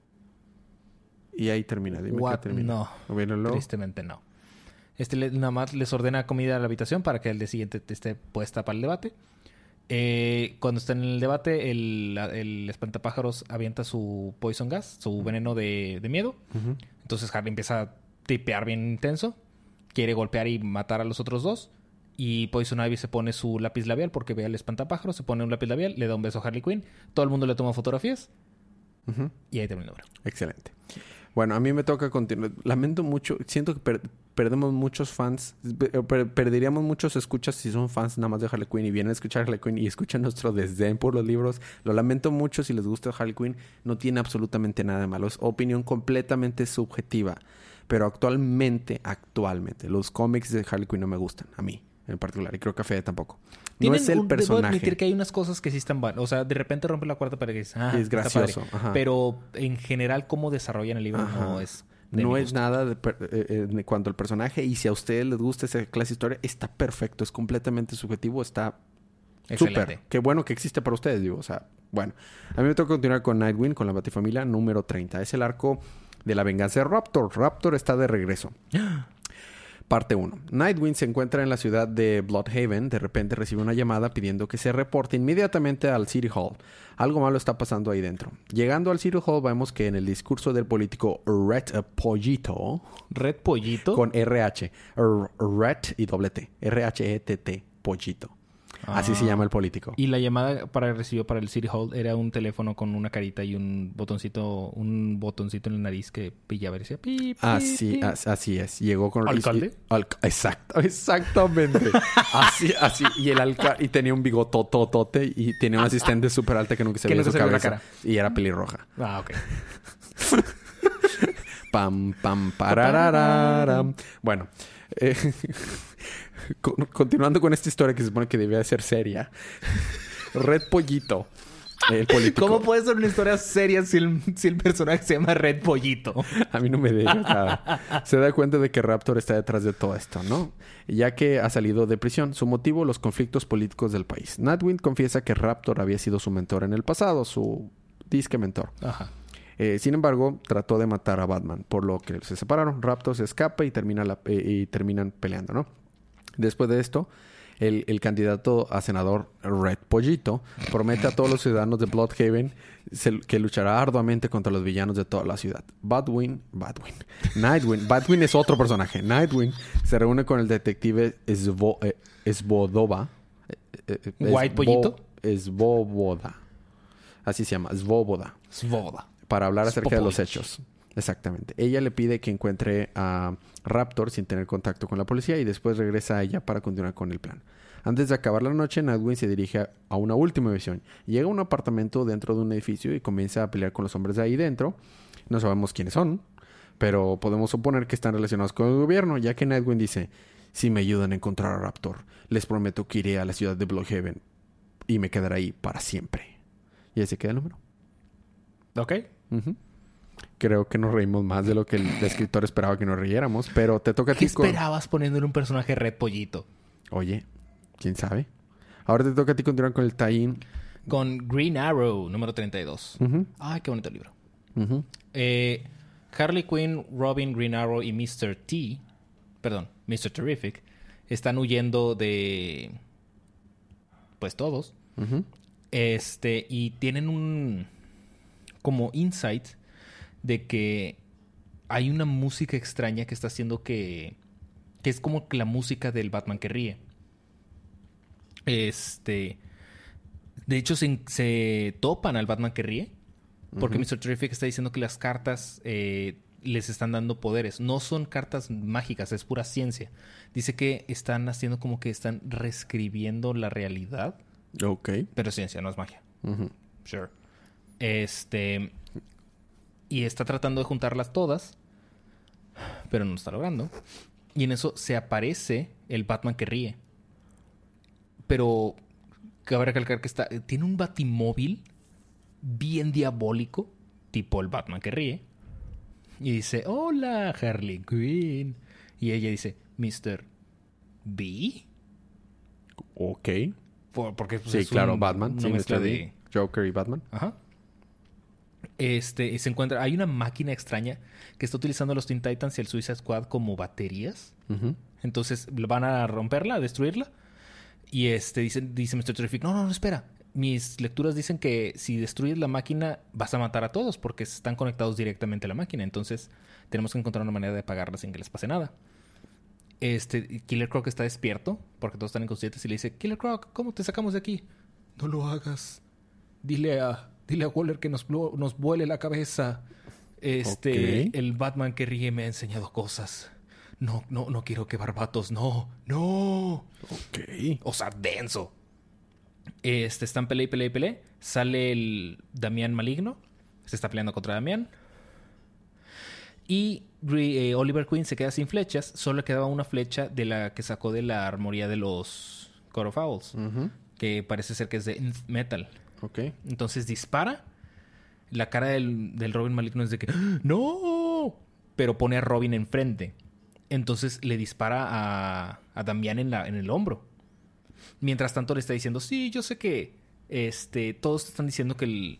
Y ahí termina. Dime What? qué termina. No. Tristemente no. Este le- nada más les ordena comida a la habitación para que el día siguiente esté puesta para el debate. Eh, cuando está en el debate, el, el espantapájaros avienta su poison gas, su veneno de, de miedo. Entonces Harry empieza a tipear bien intenso. Quiere golpear y matar a los otros dos. Y Poison Ivy se pone su lápiz labial porque ve al espantapájaro, se pone un lápiz labial, le da un beso a Harley Quinn. Todo el mundo le toma fotografías y ahí termina el número. Excelente. Bueno, a mí me toca continuar. Lamento mucho. Siento que per- perdemos muchos fans, per- perderíamos muchos escuchas si son fans nada más de Harley Quinn y vienen a escuchar Harley Quinn y escuchan nuestro desdén por los libros. Lo lamento mucho si les gusta Harley Quinn, no tiene absolutamente nada de malo, es opinión completamente subjetiva. Pero actualmente, actualmente, los cómics de Harley Quinn no me gustan, a mí en particular, y creo que a Fede tampoco. No es el un- Debo personaje. admitir que hay unas cosas que sí están. O sea, de repente rompe la cuarta pared y dices, ah, Es está gracioso, padre. Pero en general, cómo desarrollan el libro Ajá. no es. No es nada de eh, eh, en cuanto al personaje. Y si a ustedes les gusta esa clase de historia, está perfecto. Es completamente subjetivo. Está súper. Qué bueno que existe para ustedes, digo. O sea, bueno. A mí me toca continuar con Nightwing, con la Batifamilia número 30. Es el arco de la venganza de Raptor. Raptor está de regreso. Parte 1. Nightwing se encuentra en la ciudad de Bloodhaven. De repente recibe una llamada pidiendo que se reporte inmediatamente al City Hall. Algo malo está pasando ahí dentro. Llegando al City Hall vemos que en el discurso del político Red Pollito, Red Pollito. con RH, R- Red y doble T, R-H-E-T-T, Pollito. Así se Ah. llama el político. Y la llamada para recibió para el City Hall era un teléfono con una carita y un botoncito, un botoncito en la nariz que pillaba y decía pi, pi, Así, pi. as- así es. Llegó con ¿Alcalde? y- exacto, exactamente. así, así. Y el alcalde y tenía un bigotototote y tenía un asistente súper alta que nunca se veía su se la cabeza. Y era pelirroja. Ah, ok. Pam, pam, pararararam. Bueno, eh, con- continuando con esta historia que se supone que debía de ser seria. Red Pollito, el político. ¿Cómo puede ser una historia seria si el, si el personaje se llama Red Pollito? A mí no me digas nada. Se da cuenta de que Raptor está detrás de todo esto, ¿no? Ya que ha salido de prisión. Su motivo, los conflictos políticos del país. Nightwing confiesa que Raptor había sido su mentor en el pasado, su disque mentor. Ajá. Eh, sin embargo, trató de matar a Batman, por lo que se separaron. Raptor se escapa y, termina la- eh, y terminan peleando, ¿no? Después de esto, el, el candidato a senador Red Pollito promete a todos los ciudadanos de Bloodhaven se- que luchará arduamente contra los villanos de toda la ciudad. Batwing, Batwing, Nightwing, es otro personaje. Nightwing se reúne con el detective Svo- eh, eh, eh, ¿White Pollito? Svoboda. Así se llama, Svoboda Svoboda. para hablar acerca de los hechos. Exactamente. Ella le pide que encuentre a Raptor sin tener contacto con la policía y después regresa a ella para continuar con el plan. Antes de acabar la noche, Nightwing se dirige a- una última misión. Llega a un apartamento dentro de un edificio y comienza a pelear con los hombres de ahí dentro. No sabemos quiénes son, pero podemos suponer que están relacionados con el gobierno, ya que Nightwing dice, si me ayudan a encontrar a Raptor, les prometo que iré a la ciudad de Bloodhaven y me quedaré ahí para siempre. Y ahí se queda el número. Ok. Creo que nos reímos más de lo que el escritor esperaba que nos riéramos, pero te toca a ¿Qué ti con... esperabas poniéndole un personaje Red Pollito? Oye, ¿quién sabe? Ahora te toca a ti continuar con el tie-in. Con Green Arrow, número 32. Ujú, Ay, qué bonito libro. Eh, Harley Quinn, Robin, Green Arrow y Mr. T, perdón, Mr. Terrific, están huyendo de. Pues todos. Este, y tienen un. como insight de que hay una música extraña que está haciendo que. que es como que la música del Batman que ríe. Este. De hecho, se, se topan al Batman que ríe. Porque Mr. Terrific está diciendo que las cartas eh, les están dando poderes. No son cartas mágicas, es pura ciencia. Dice que están haciendo como que están reescribiendo la realidad. Ok. Pero es ciencia, no es magia. Sure. Este. Y está tratando de juntarlas todas. Pero no lo está logrando. Y en eso se aparece el Batman que ríe. Pero cabe recalcar que está. Tiene un batimóvil bien diabólico. Tipo el Batman que ríe. Y dice: Hola, Harley Quinn. Y ella dice: Mr. B. Ok. Por- porque pues, Sí, es claro, un- Batman. una Sí, mezcla Mr. De- Joker y Batman. Ajá. Este, se encuentra. Hay una máquina extraña que está utilizando los Teen Titans y el Suicide Squad como baterías. Entonces van a romperla, a destruirla. Y este dice, dice Mr. Terrific: No, no, no, espera. Mis lecturas dicen que si destruyes la máquina vas a matar a todos porque están conectados directamente a la máquina. Entonces tenemos que encontrar una manera de apagarla sin que les pase nada. Este, Killer Croc está despierto porque todos están inconscientes y le dice: Killer Croc, ¿cómo te sacamos de aquí? No lo hagas. Dile a, dile a Waller que nos, nos vuele la cabeza. Este, el Batman que ríe me ha enseñado cosas. no, no, no quiero que Barbatos, no, no. Ok. O sea, denso. Este, están pelea y pelea y pelea. Sale el Damián maligno. Se está peleando contra Damián. Y eh, Oliver Queen se queda sin flechas. Solo quedaba una flecha de la que sacó de la armoría de los Court of Owls. Que parece ser que es de Metal. Ok. Entonces dispara. La cara del, del Robin maligno es de que ¡Ah! ¡No! Pero pone a Robin enfrente. Entonces le dispara a, a Damián en, la, en el hombro. Mientras tanto le está diciendo, sí, yo sé que este, todos están diciendo que el,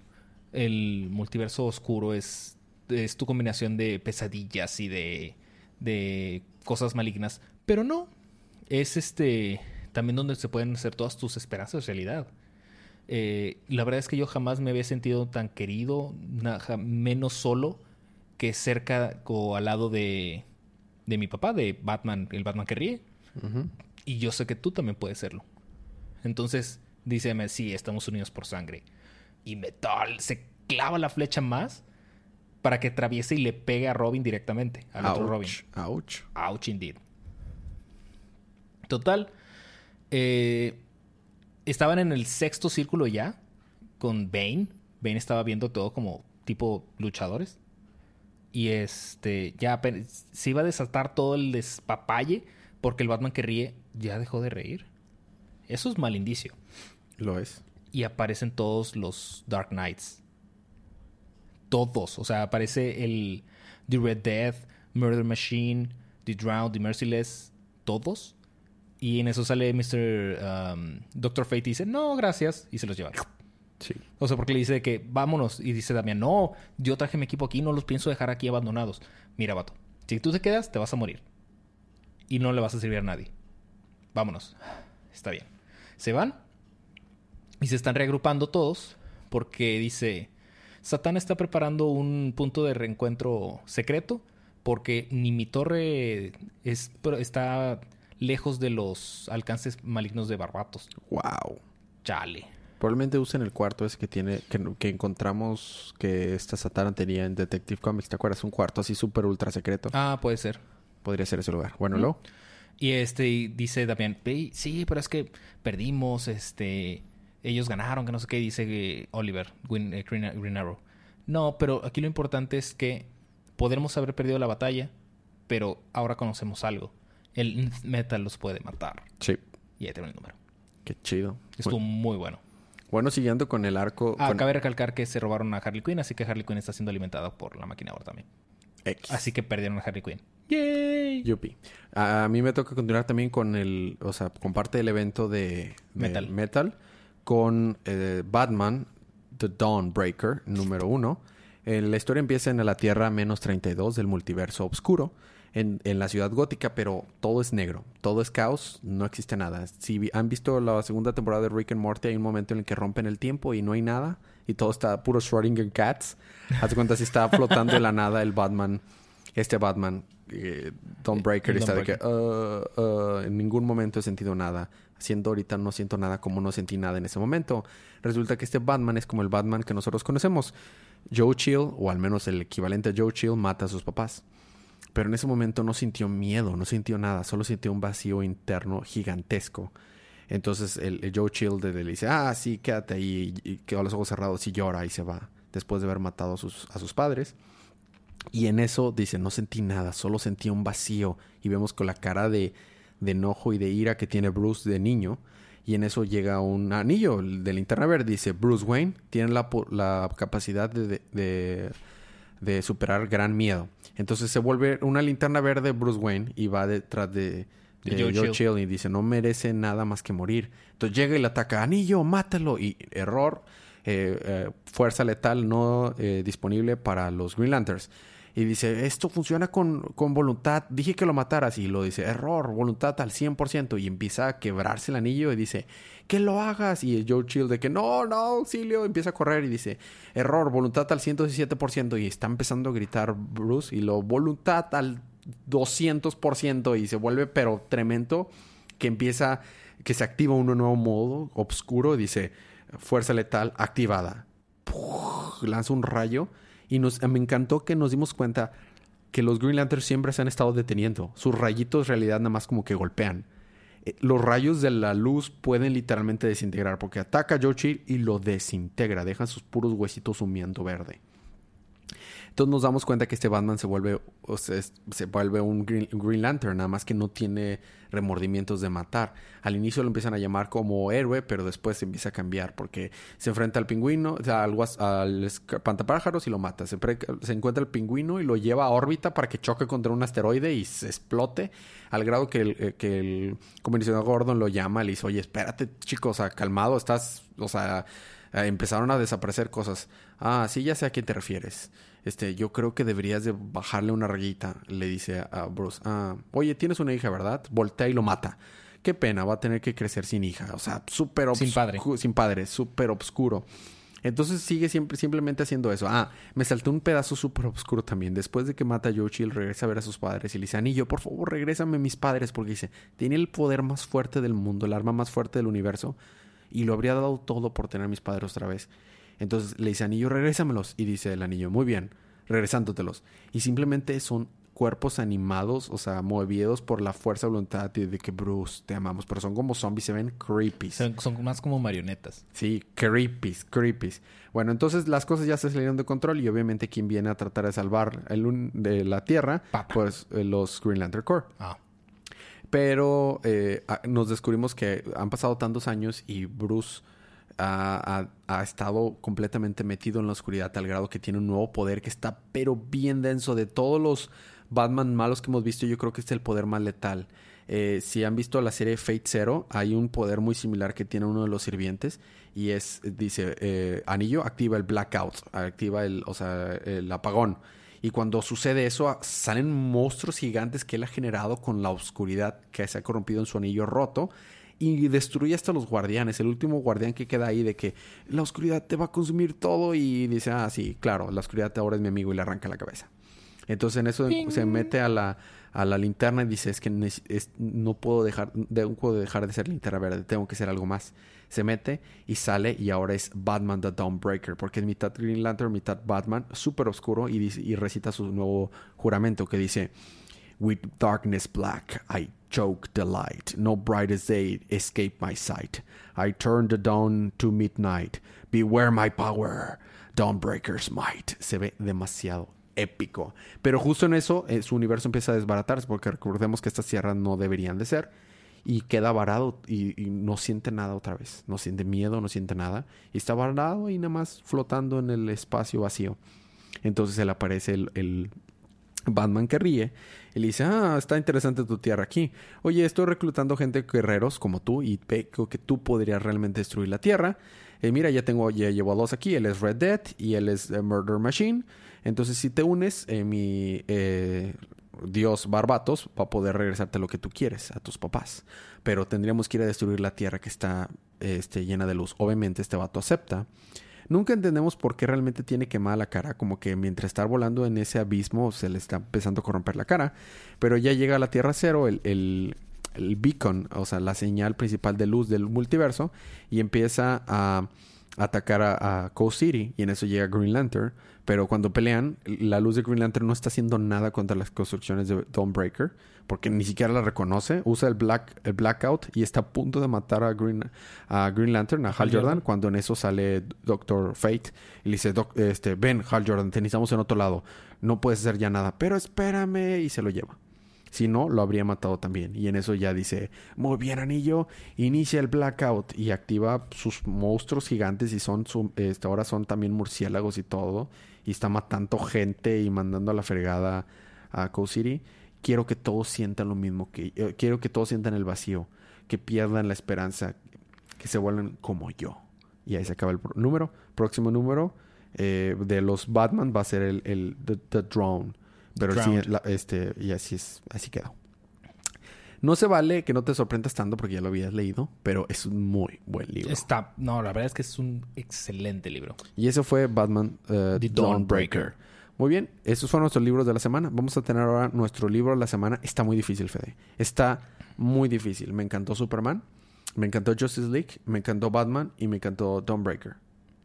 el multiverso oscuro es, es tu combinación de pesadillas y de, de cosas malignas. Pero no. Es este también donde se pueden hacer todas tus esperanzas realidad. Eh, la verdad es que yo jamás me había sentido tan querido, na- menos solo que cerca o al lado de, de mi papá, de Batman, el Batman que ríe. Y yo sé que tú también puedes serlo. Entonces, díceme, sí, estamos unidos por sangre. Y Metal se clava la flecha más para que atraviese y le pegue a Robin directamente, al otro Robin. Ouch. Ouch indeed. Total. eh, estaban en el sexto círculo ya. Con Bane. Bane estaba viendo todo como tipo luchadores. Y este. Ya se iba a desatar todo el despapalle. Porque el Batman que ríe ya dejó de reír. Eso es mal indicio. Lo es. Y aparecen todos los Dark Knights. Todos. O sea, aparece el The Red Death, Murder Machine, The Drowned, The Merciless. Todos. Y en eso sale Mr. um, Doctor Fate y dice, no, gracias. Y se los lleva. Sí. O sea, porque le dice que vámonos. Y dice Damián, no, yo traje mi equipo aquí, no los pienso dejar aquí abandonados. Mira, vato, si tú te quedas, te vas a morir. Y no le vas a servir a nadie. Vámonos. Está bien. Se van y se están reagrupando todos porque dice, Satán está preparando un punto de reencuentro secreto porque ni mi torre es, está lejos de los alcances malignos de Barbatos. Wow. Chale. Probablemente usen el cuarto ese que tiene, que, que encontramos que esta Satana tenía en Detective Comics. ¿Te acuerdas? Un cuarto así súper ultra secreto. Ah, puede ser. Podría ser ese lugar. Bueno, luego. Y este y dice Damián, "Ey, sí, pero es que perdimos, este, ellos ganaron, que no sé qué, dice eh, Oliver, Green, eh, Green- Green Arrow. No, pero aquí lo importante es que podremos haber perdido la batalla, pero ahora conocemos algo. El Metal los puede matar. Sí. Y ahí tengo el número. Qué chido. Estuvo muy bueno. Bueno, siguiendo con el arco. Ah, con cabe recalcar que se robaron a Harley Quinn, así que Harley Quinn está siendo alimentada por la máquina ahora también. X. Así que perdieron a Harley Quinn. ¡Yay! Yupi. A mí me toca continuar también con el, o sea, con parte del evento de, de Metal. Metal con eh, Batman, The Dawnbreaker, número uno. Eh, la historia empieza en la Tierra menos 32 del multiverso oscuro, en, en la ciudad gótica, pero todo es negro, todo es caos, no existe nada. Si han visto la segunda temporada de Rick and Morty, hay un momento en el que rompen el tiempo y no hay nada, y todo está puro Schrödinger Cats. Haz cuenta si está flotando de la nada el Batman, este Batman, eh, Dawnbreaker, El y está de que. "Uh, uh", en ningún momento he sentido nada. Haciendo ahorita no siento nada como no sentí nada en ese momento. Resulta que este Batman es como el Batman que nosotros conocemos. Joe Chill, o al menos el equivalente a Joe Chill, mata a sus papás. Pero en ese momento no sintió miedo, no sintió nada, solo sintió un vacío interno gigantesco. Entonces el, Joe Chill le dice, ah, sí, quédate ahí, y, quedó los ojos cerrados y llora y se va, después de haber matado a sus, a sus padres. Y en eso dice, no sentí nada, solo sentí un vacío. Y vemos con la cara de, de enojo y de ira que tiene Bruce de niño. Y en eso llega un anillo de linterna. Dice, Bruce Wayne tiene la, la capacidad de, de- de superar gran miedo. Entonces se vuelve una linterna verde Bruce Wayne y va detrás de, De de Joe Joe Chill. Chill y dice, no merece nada más que morir. Entonces llega y le ataca, anillo, mátalo. Y error, eh, eh, fuerza letal no eh, disponible para los Green Lanterns. Y dice, esto funciona con, con voluntad. Dije que lo mataras. Y lo dice, error, voluntad al 100%. Y empieza a quebrarse el anillo y dice, que lo hagas. Y Joe Chill de que, no, no, auxilio. Empieza a correr y dice, error, voluntad al 117%. Y está empezando a gritar Bruce. Y lo, voluntad al 200%. Y se vuelve, pero tremendo, que empieza, que se activa un nuevo modo oscuro. Y dice, fuerza letal activada. Lanza un rayo. Y nos, me encantó que nos dimos cuenta que los Green Lanterns siempre se han estado deteniendo. Sus rayitos en realidad nada más como que golpean. Eh, Los rayos de la luz pueden literalmente desintegrar porque ataca a Joe Chill y lo desintegra. Dejan sus puros huesitos humeando verde. Entonces nos damos cuenta que este Batman se vuelve, se vuelve un Green, Lantern, nada más que no tiene remordimientos de matar. Al inicio lo empiezan a llamar como héroe, pero después se empieza a cambiar porque se enfrenta al pingüino, o sea, al, al espantapájaros y lo mata. Se, encuentra el pingüino y lo lleva a órbita para que choque contra un asteroide y se explote. Al grado que el, eh, que el comisionado Gordon lo llama le dice, oye, espérate, chicos, o sea, calmado, estás, o sea, eh, empezaron a desaparecer cosas. Ah, sí, ya sé a quién te refieres. Este, yo creo que deberías de bajarle una rayita, le dice a Bruce. Ah, oye, tienes una hija, ¿verdad? Voltea y lo mata. Qué pena, va a tener que crecer sin hija. O sea, súper Sin padre. Sin padre, súper oscuro. Entonces sigue siempre, simplemente haciendo eso. Ah, me saltó un pedazo súper oscuro también. Después de que mata a Joe Chill, regresa a ver a sus padres y le dice, Anillo, por favor, regrésame a mis padres. Porque dice, tiene el poder más fuerte del mundo, el arma más fuerte del universo. Y lo habría dado todo por tener a mis padres otra vez. Entonces le dice, Anillo, regrésamelos. Y dice el Anillo, muy bien, regresándotelos. Y simplemente son cuerpos animados, o sea, movidos por la fuerza de voluntad de, que Bruce, te amamos. Pero son como zombies, se ven creepy. Son, son más como marionetas. Sí, creepies, creepies. Bueno, entonces las cosas ya se salieron de control y obviamente quien viene a tratar de salvar el de la Tierra, Papa. pues eh, los Green Lantern Corps. Ah. Pero eh, nos descubrimos que han pasado tantos años y Bruce ha, estado completamente metido en la oscuridad al grado que tiene un nuevo poder que está pero bien denso. De todos los Batman malos que hemos visto, yo creo que este es el poder más letal. Eh, si han visto la serie Fate Zero, hay un poder muy similar que tiene uno de los sirvientes y es, dice, eh, anillo, activa el blackout, activa el, o sea, el apagón. Y cuando sucede eso, a- salen monstruos gigantes que él ha generado con la oscuridad que se ha corrompido en su anillo roto. Y destruye hasta los guardianes. El último guardián que queda ahí de que la oscuridad te va a consumir todo. Y dice, ah, sí, claro, la oscuridad ahora es mi amigo y le arranca la cabeza. Entonces en eso se mete a la, a la linterna y dice, es que es- no puedo dejar, de, no puedo dejar de ser linterna verde, tengo que ser algo más. Se mete y sale y ahora es Batman the Dawnbreaker, porque es mitad Green Lantern, mitad Batman, súper oscuro y, dice- y recita su nuevo juramento que dice, With darkness black, I choke the light. No brightest day escape my sight. I turn the dawn to midnight. Beware my power. Dawnbreaker's might. Se ve demasiado épico. Pero justo en eso, eh, su universo empieza a desbaratarse, porque recordemos que estas tierras no deberían de ser. Y queda varado y, no siente nada otra vez. No siente miedo, no siente nada. Y está varado y nada más flotando en el espacio vacío. Entonces se le aparece el Batman que ríe y le dice, ah, está interesante tu tierra aquí. Oye, estoy reclutando gente guerreros como tú y veo que tú podrías realmente destruir la tierra. Eh, mira, ya tengo, ya llevo a dos aquí. Él es Red Dead y él es eh, Murder Machine. Entonces, si te unes, eh, mi eh, dios Barbatos va a poder regresarte lo que tú quieres a tus papás. Pero tendríamos que ir a destruir la tierra que está este, llena de luz. Obviamente, este vato acepta. Nunca entendemos por qué realmente tiene quemada la cara, como que mientras está volando en ese abismo se le está empezando a corromper la cara, pero ya llega a la Tierra Cero, el, el, beacon, o sea, la señal principal de luz del multiverso, y empieza a atacar a, a Coast City, y en eso llega Green Lantern, pero cuando pelean, la luz de Green Lantern no está haciendo nada contra las construcciones de Dawnbreaker, porque ni siquiera la reconoce, usa el, black, el blackout y está a punto de matar a Green, a Green Lantern, a Hal, Hal Jordan, Jordan. cuando en eso sale Doctor Fate y le dice, "Doc- este, ven Hal Jordan, te necesitamos en otro lado, no puedes hacer ya nada, pero espérame y se lo lleva. Si no, lo habría matado también. Y en eso ya dice, muy bien anillo, inicia el blackout y activa sus monstruos gigantes y son, su- este, ahora son también murciélagos y todo. Y está matando gente y mandando a la fregada a Coast City. Quiero que todos sientan lo mismo, que eh, quiero que todos sientan el vacío, que pierdan la esperanza, que se vuelvan como yo. Y ahí se acaba el número. Próximo número eh, de los Batman va a ser el, el the, the Drone. Pero sí, Drowned. la- este, y así es, así quedó. No se vale que no te sorprendas tanto porque ya lo habías leído, pero es un muy buen libro. Está, no, la verdad es que es un excelente libro. Y eso fue Batman eh, The Dawnbreaker. Dawnbreaker. Muy bien, esos fueron nuestros libros de la semana. Vamos a tener ahora nuestro libro de la semana. Está muy difícil, Fede. Está muy difícil. Me encantó Superman, me encantó Justice League, me encantó Batman y me encantó Dawnbreaker.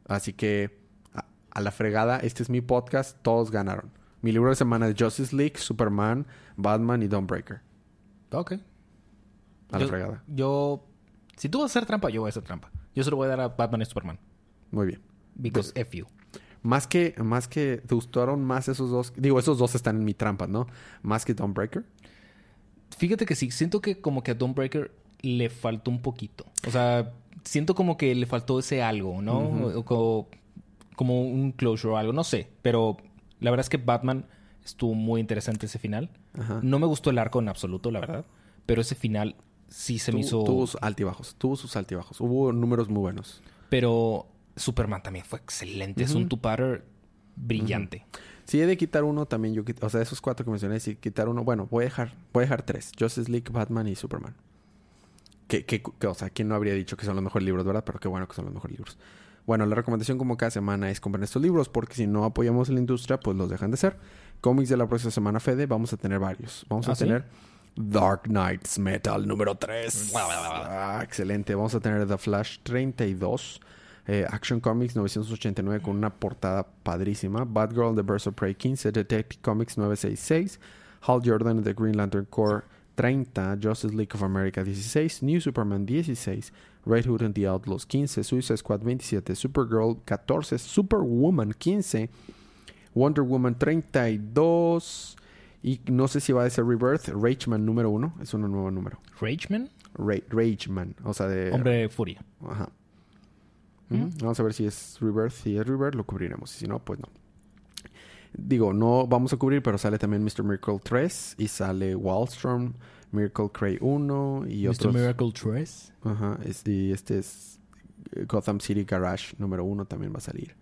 Así que a, a la fregada, este es mi podcast, todos ganaron. Mi libro de semana es Justice League, Superman, Batman y Dawnbreaker. Ok. A la Yo- fregada. Yo... Si tú vas a hacer trampa, yo voy a hacer trampa. Yo se lo voy a dar a Batman y Superman. Muy bien. Because F you. Más que, más que, ¿te gustaron más esos dos? Digo, esos dos están en mi trampa, ¿no? Más que Dawnbreaker. Fíjate que sí, siento que como que a Dawnbreaker le faltó un poquito. O sea, siento como que le faltó ese algo, ¿no? O co- como un closure o algo, no sé. Pero la verdad es que Batman estuvo muy interesante ese final. Ajá. No me gustó el arco en absoluto, la verdad. Pero ese final sí se me hizo... Tuvo sus altibajos. Tuvo sus altibajos. Hubo números muy buenos. Pero Superman también fue excelente. Es un two-parter brillante. Si he de quitar uno, también yo O sea, esos cuatro que mencioné, si quitar uno... Bueno, voy a dejar, voy a dejar tres. Justice League, Batman y Superman. Que, que, que- o sea, ¿quién no habría dicho que son los mejores libros, verdad? Pero qué bueno que son los mejores libros. Bueno, la recomendación como cada semana es comprar estos libros porque si no apoyamos a la industria, pues los dejan de ser. Cómics de la próxima semana, Fede, vamos a tener varios. Vamos a ¿Ah, sí? tener Dark Knights Metal número 3. Ah, excelente. Vamos a tener The Flash 32. Eh, Action Comics 989 con una portada padrísima. Batgirl The Birds of Prey 15. Detective Comics 966. Hal Jordan The Green Lantern Corps 30. Justice League of America 16. New Superman 16. Red Hood and the Outlaws 15. Suicide Squad 27. Supergirl 14. Superwoman 15. Wonder Woman 32. Y no sé si va a ser Rebirth. Rageman número 1. Es un nuevo número. Rageman, Ra- Rageman. O sea, de... hombre de furia. Ajá. Vamos a ver si es Rebirth. Si es Rebirth, lo cubriremos. Y si no, pues no. Digo, no vamos a cubrir, pero sale también Mr. Miracle 3 y sale Wallstrom, Miracle Cray 1 y Mr. otros. Miracle 3. Ajá. es- y este es eh, Gotham City Garage número 1 también va a salir.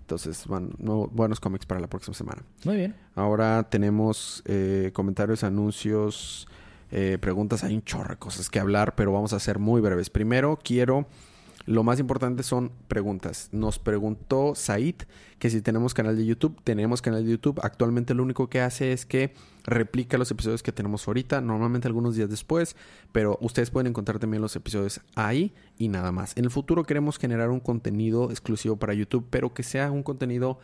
Entonces, van nuevo- buenos cómics para la próxima semana. Muy bien. Ahora tenemos eh, comentarios, anuncios, eh, preguntas. Hay un chorro de cosas que hablar, pero vamos a ser muy breves. Primero, quiero. Lo más importante son preguntas. Nos preguntó Said que si tenemos canal de YouTube. Tenemos canal de YouTube. Actualmente lo único que hace es que replica los episodios que tenemos ahorita, normalmente algunos días después, pero ustedes pueden encontrar también los episodios ahí y nada más. En el futuro queremos generar un contenido exclusivo para YouTube, pero que sea un contenido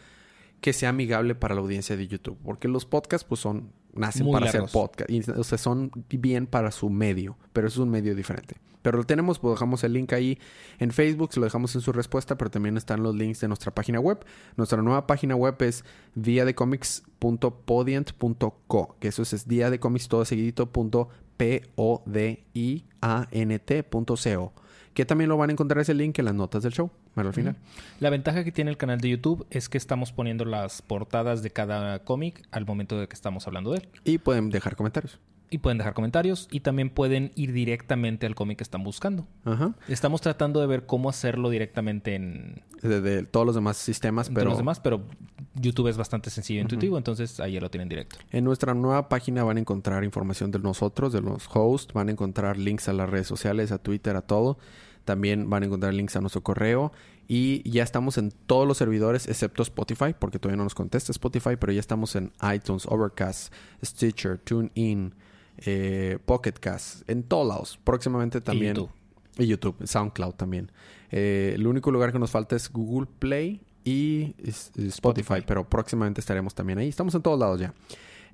que sea amigable para la audiencia de YouTube, porque los podcasts pues son nacen Muy para largos. hacer podcast y o sea, son bien para su medio, pero es un medio diferente. Pero lo tenemos, pues dejamos el link ahí en Facebook, se lo dejamos en su respuesta, pero también están los links de nuestra página web. Nuestra nueva página web es diadecomics.podiant.co, que eso es día de comics todo seguidito punto p o d i a n t punto co, que también lo van a encontrar ese link en las notas del show, al final. La ventaja que tiene el canal de YouTube es que estamos poniendo las portadas de cada cómic al momento de que estamos hablando de él. Y pueden dejar comentarios. Y pueden dejar comentarios y también pueden ir directamente al cómic que están buscando. Ajá. Estamos tratando de ver cómo hacerlo directamente en, De, de todos los demás sistemas, pero todos los demás, pero YouTube es bastante sencillo e intuitivo, entonces ahí ya lo tienen directo. en nuestra nueva página van a encontrar información de nosotros, de los hosts, van a encontrar links a las redes sociales, a Twitter, a todo. También van a encontrar links a nuestro correo y ya estamos en todos los servidores excepto Spotify, porque todavía no nos contesta Spotify, pero ya estamos en iTunes, Overcast, Stitcher, TuneIn, eh, Pocket Cast, en todos lados. Próximamente también YouTube. y YouTube, SoundCloud también. Eh, el único lugar que nos falta es Google Play y Spotify, Spotify. pero próximamente estaremos también ahí. Estamos en todos lados ya.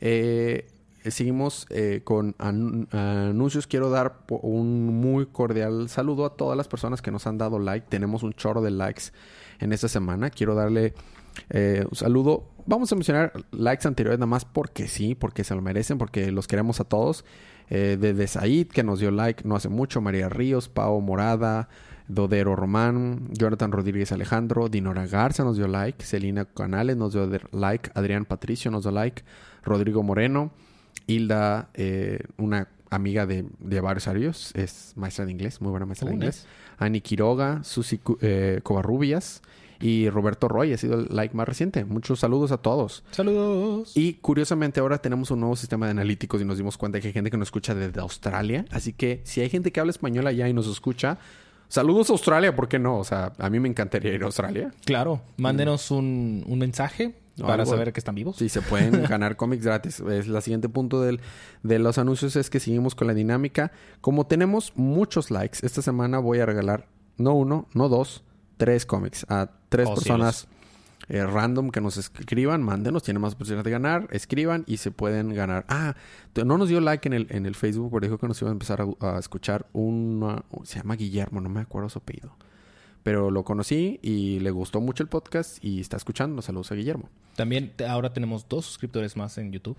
Eh, seguimos eh, con an- anuncios. Quiero dar un muy cordial saludo a todas las personas que nos han dado like. Tenemos un chorro de likes en esta semana. Quiero darle eh, un saludo. Vamos a mencionar likes anteriores nada más porque sí, porque se lo merecen, porque los queremos a todos. Eh, desde Said, que nos dio like no hace mucho, María Ríos, Pau Morada, Dodero Román, Jonathan Rodríguez Alejandro, Dinora Garza nos dio like, Celina Canales nos dio like, Adrián Patricio nos dio like, Rodrigo Moreno, Hilda, eh, una amiga de, de varios años, es maestra de inglés, muy buena maestra de inglés. Ani Quiroga, Susi eh, Covarrubias y Roberto Roy ha sido el like más reciente. Muchos saludos a todos. Saludos. Y curiosamente ahora tenemos un nuevo sistema de analíticos y nos dimos cuenta que hay gente que nos escucha desde Australia. Así que si hay gente que habla español allá y nos escucha, saludos a Australia, ¿por qué no? O sea, a mí me encantaría ir a Australia. Claro, mándenos un, un mensaje para algo. saber que están vivos. Sí, se pueden ganar cómics gratis. Es la siguiente punto del, de los anuncios es que seguimos con la dinámica. Como tenemos muchos likes, esta semana voy a regalar no uno, no dos, tres cómics a tres Oh, personas eh, random que nos escriban, mándenos, tienen más posibilidades de ganar, escriban y se pueden ganar. Ah, no nos dio like en el, en el Facebook, pero dijo que nos iba a empezar a, escuchar una... Se llama Guillermo, no me acuerdo su apellido. Pero lo conocí y le gustó mucho el podcast y está escuchando. Saludos a Guillermo. También ahora tenemos dos suscriptores más en YouTube.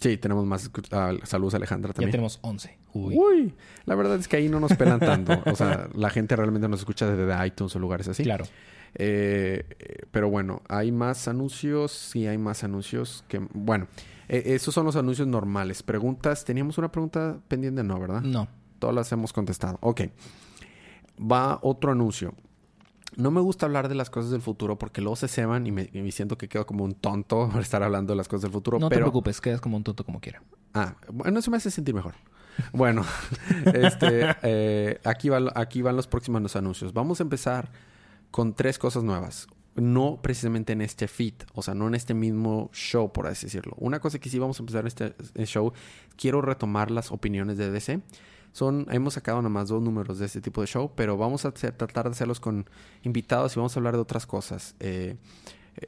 Sí, tenemos más. Uh, saludos, Alejandra, también. Ya tenemos 11. Uy. La verdad es que ahí no nos pelan tanto. o sea, la gente realmente nos escucha desde iTunes o lugares así. Claro. Eh, pero bueno, hay más anuncios. Sí, hay más anuncios que... Bueno, eh, esos son los anuncios normales. Preguntas. Teníamos una pregunta pendiente, ¿no? ¿Verdad? No. Todas las hemos contestado. Ok. Va otro anuncio. No me gusta hablar de las cosas del futuro porque luego se ceban y me, siento que quedo como un tonto por estar hablando de las cosas del futuro. No te preocupes, quedas como un tonto como quiera. Ah, bueno, eso me hace sentir mejor. Bueno, este, eh, aquí, aquí van los próximos anuncios. Vamos a empezar con tres cosas nuevas. No precisamente en este feed, o sea, no en este mismo show, por así decirlo. Una cosa que sí vamos a empezar en este, este show, quiero retomar las opiniones de DC. Son, hemos sacado nada más dos números de este tipo de show, pero vamos a tratar de hacerlos con invitados y vamos a hablar de otras cosas. Eh,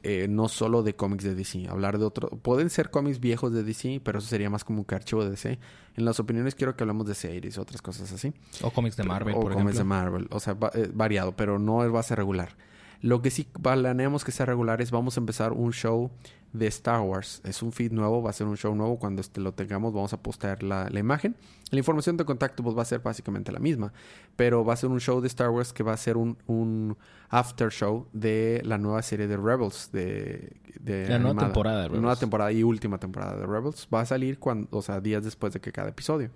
eh, no solo de cómics de DC, hablar de otros. Pueden ser cómics viejos de DC, pero eso sería más como un archivo de DC. En las opiniones quiero que hablemos de series, otras cosas así. O cómics de Marvel, o cómics de Marvel, o sea, eh, variado, pero no va a ser regular. Lo que sí planeamos que sea regular es vamos a empezar un show de Star Wars. Es un feed nuevo, va a ser un show nuevo. Cuando este lo tengamos, vamos a postear la, imagen. La información de contacto pues, va a ser básicamente la misma, pero va a ser un show de Star Wars que va a ser un, un after show de la nueva serie de Rebels. De, de la nueva temporada de Rebels. Nueva temporada y última temporada de Rebels. Va a salir cuando, o sea, días después de que cada episodio.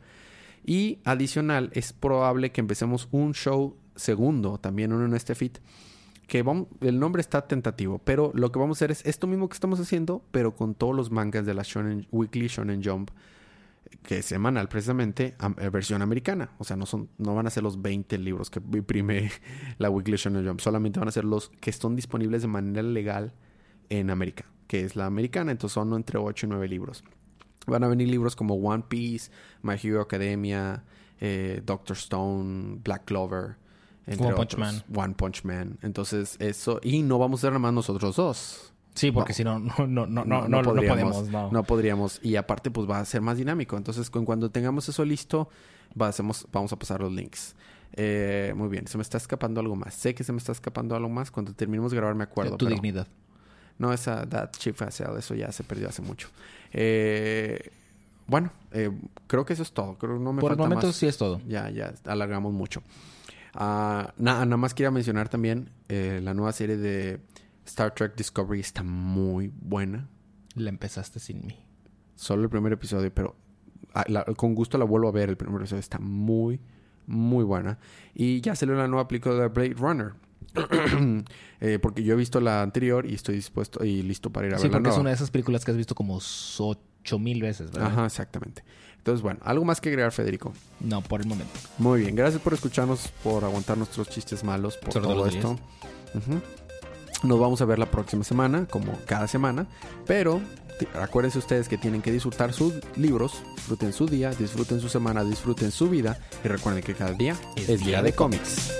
Y adicional, es probable que empecemos un show segundo, también uno en este feed que el nombre está tentativo, pero lo que vamos a hacer es esto mismo que estamos haciendo, pero con todos los mangas de la Weekly Shonen Jump, que es semanal precisamente, eh, versión americana. O sea, no, son, no van a ser los 20 libros que imprime la Weekly Shonen Jump, solamente van a ser los que están disponibles de manera legal en América, que es la americana, entonces son entre 8 y 9 libros. Van a venir libros como One Piece, My Hero Academia, eh, Doctor Stone, Black Clover, One Punch Man. One Punch Man. Entonces, eso. Y no vamos a ser nada más nosotros dos. Sí, porque si no, no, no, no, no, no, podríamos, no. podríamos. Y aparte, pues va a ser más dinámico. Entonces, cuando tengamos eso listo, hacemos, vamos a pasar los links. Eh, muy bien, se me está escapando algo más. Sé que se me está escapando algo más. Cuando terminemos de grabar, me acuerdo. Tu dignidad. No, esa That Chief eso ya se perdió hace mucho. Eh, bueno, eh, creo que eso es todo. Creo no me Por el momento sí es todo. Ya, ya, alargamos mucho. Ah, nada, nada más quería mencionar también eh, la nueva serie de Star Trek Discovery está muy buena. La empezaste sin mí. Solo el primer episodio, pero ah, con gusto la vuelvo a ver. El primer episodio está muy, muy buena. Y ya salió la nueva película de Blade Runner. Eh, porque yo he visto la anterior y estoy dispuesto y listo para ir a ver Sí, porque es una de esas películas que has visto como ocho mil veces, ¿verdad? Ajá, exactamente. Entonces, bueno, ¿algo más que agregar, Federico? No, por el momento. Muy bien, gracias por escucharnos, por aguantar nuestros chistes malos, por todo esto. Nos vamos a ver la próxima semana, como cada semana, pero acuérdense ustedes que tienen que disfrutar sus libros, disfruten su día, disfruten su semana, disfruten su vida y recuerden que cada día es, día de cómics.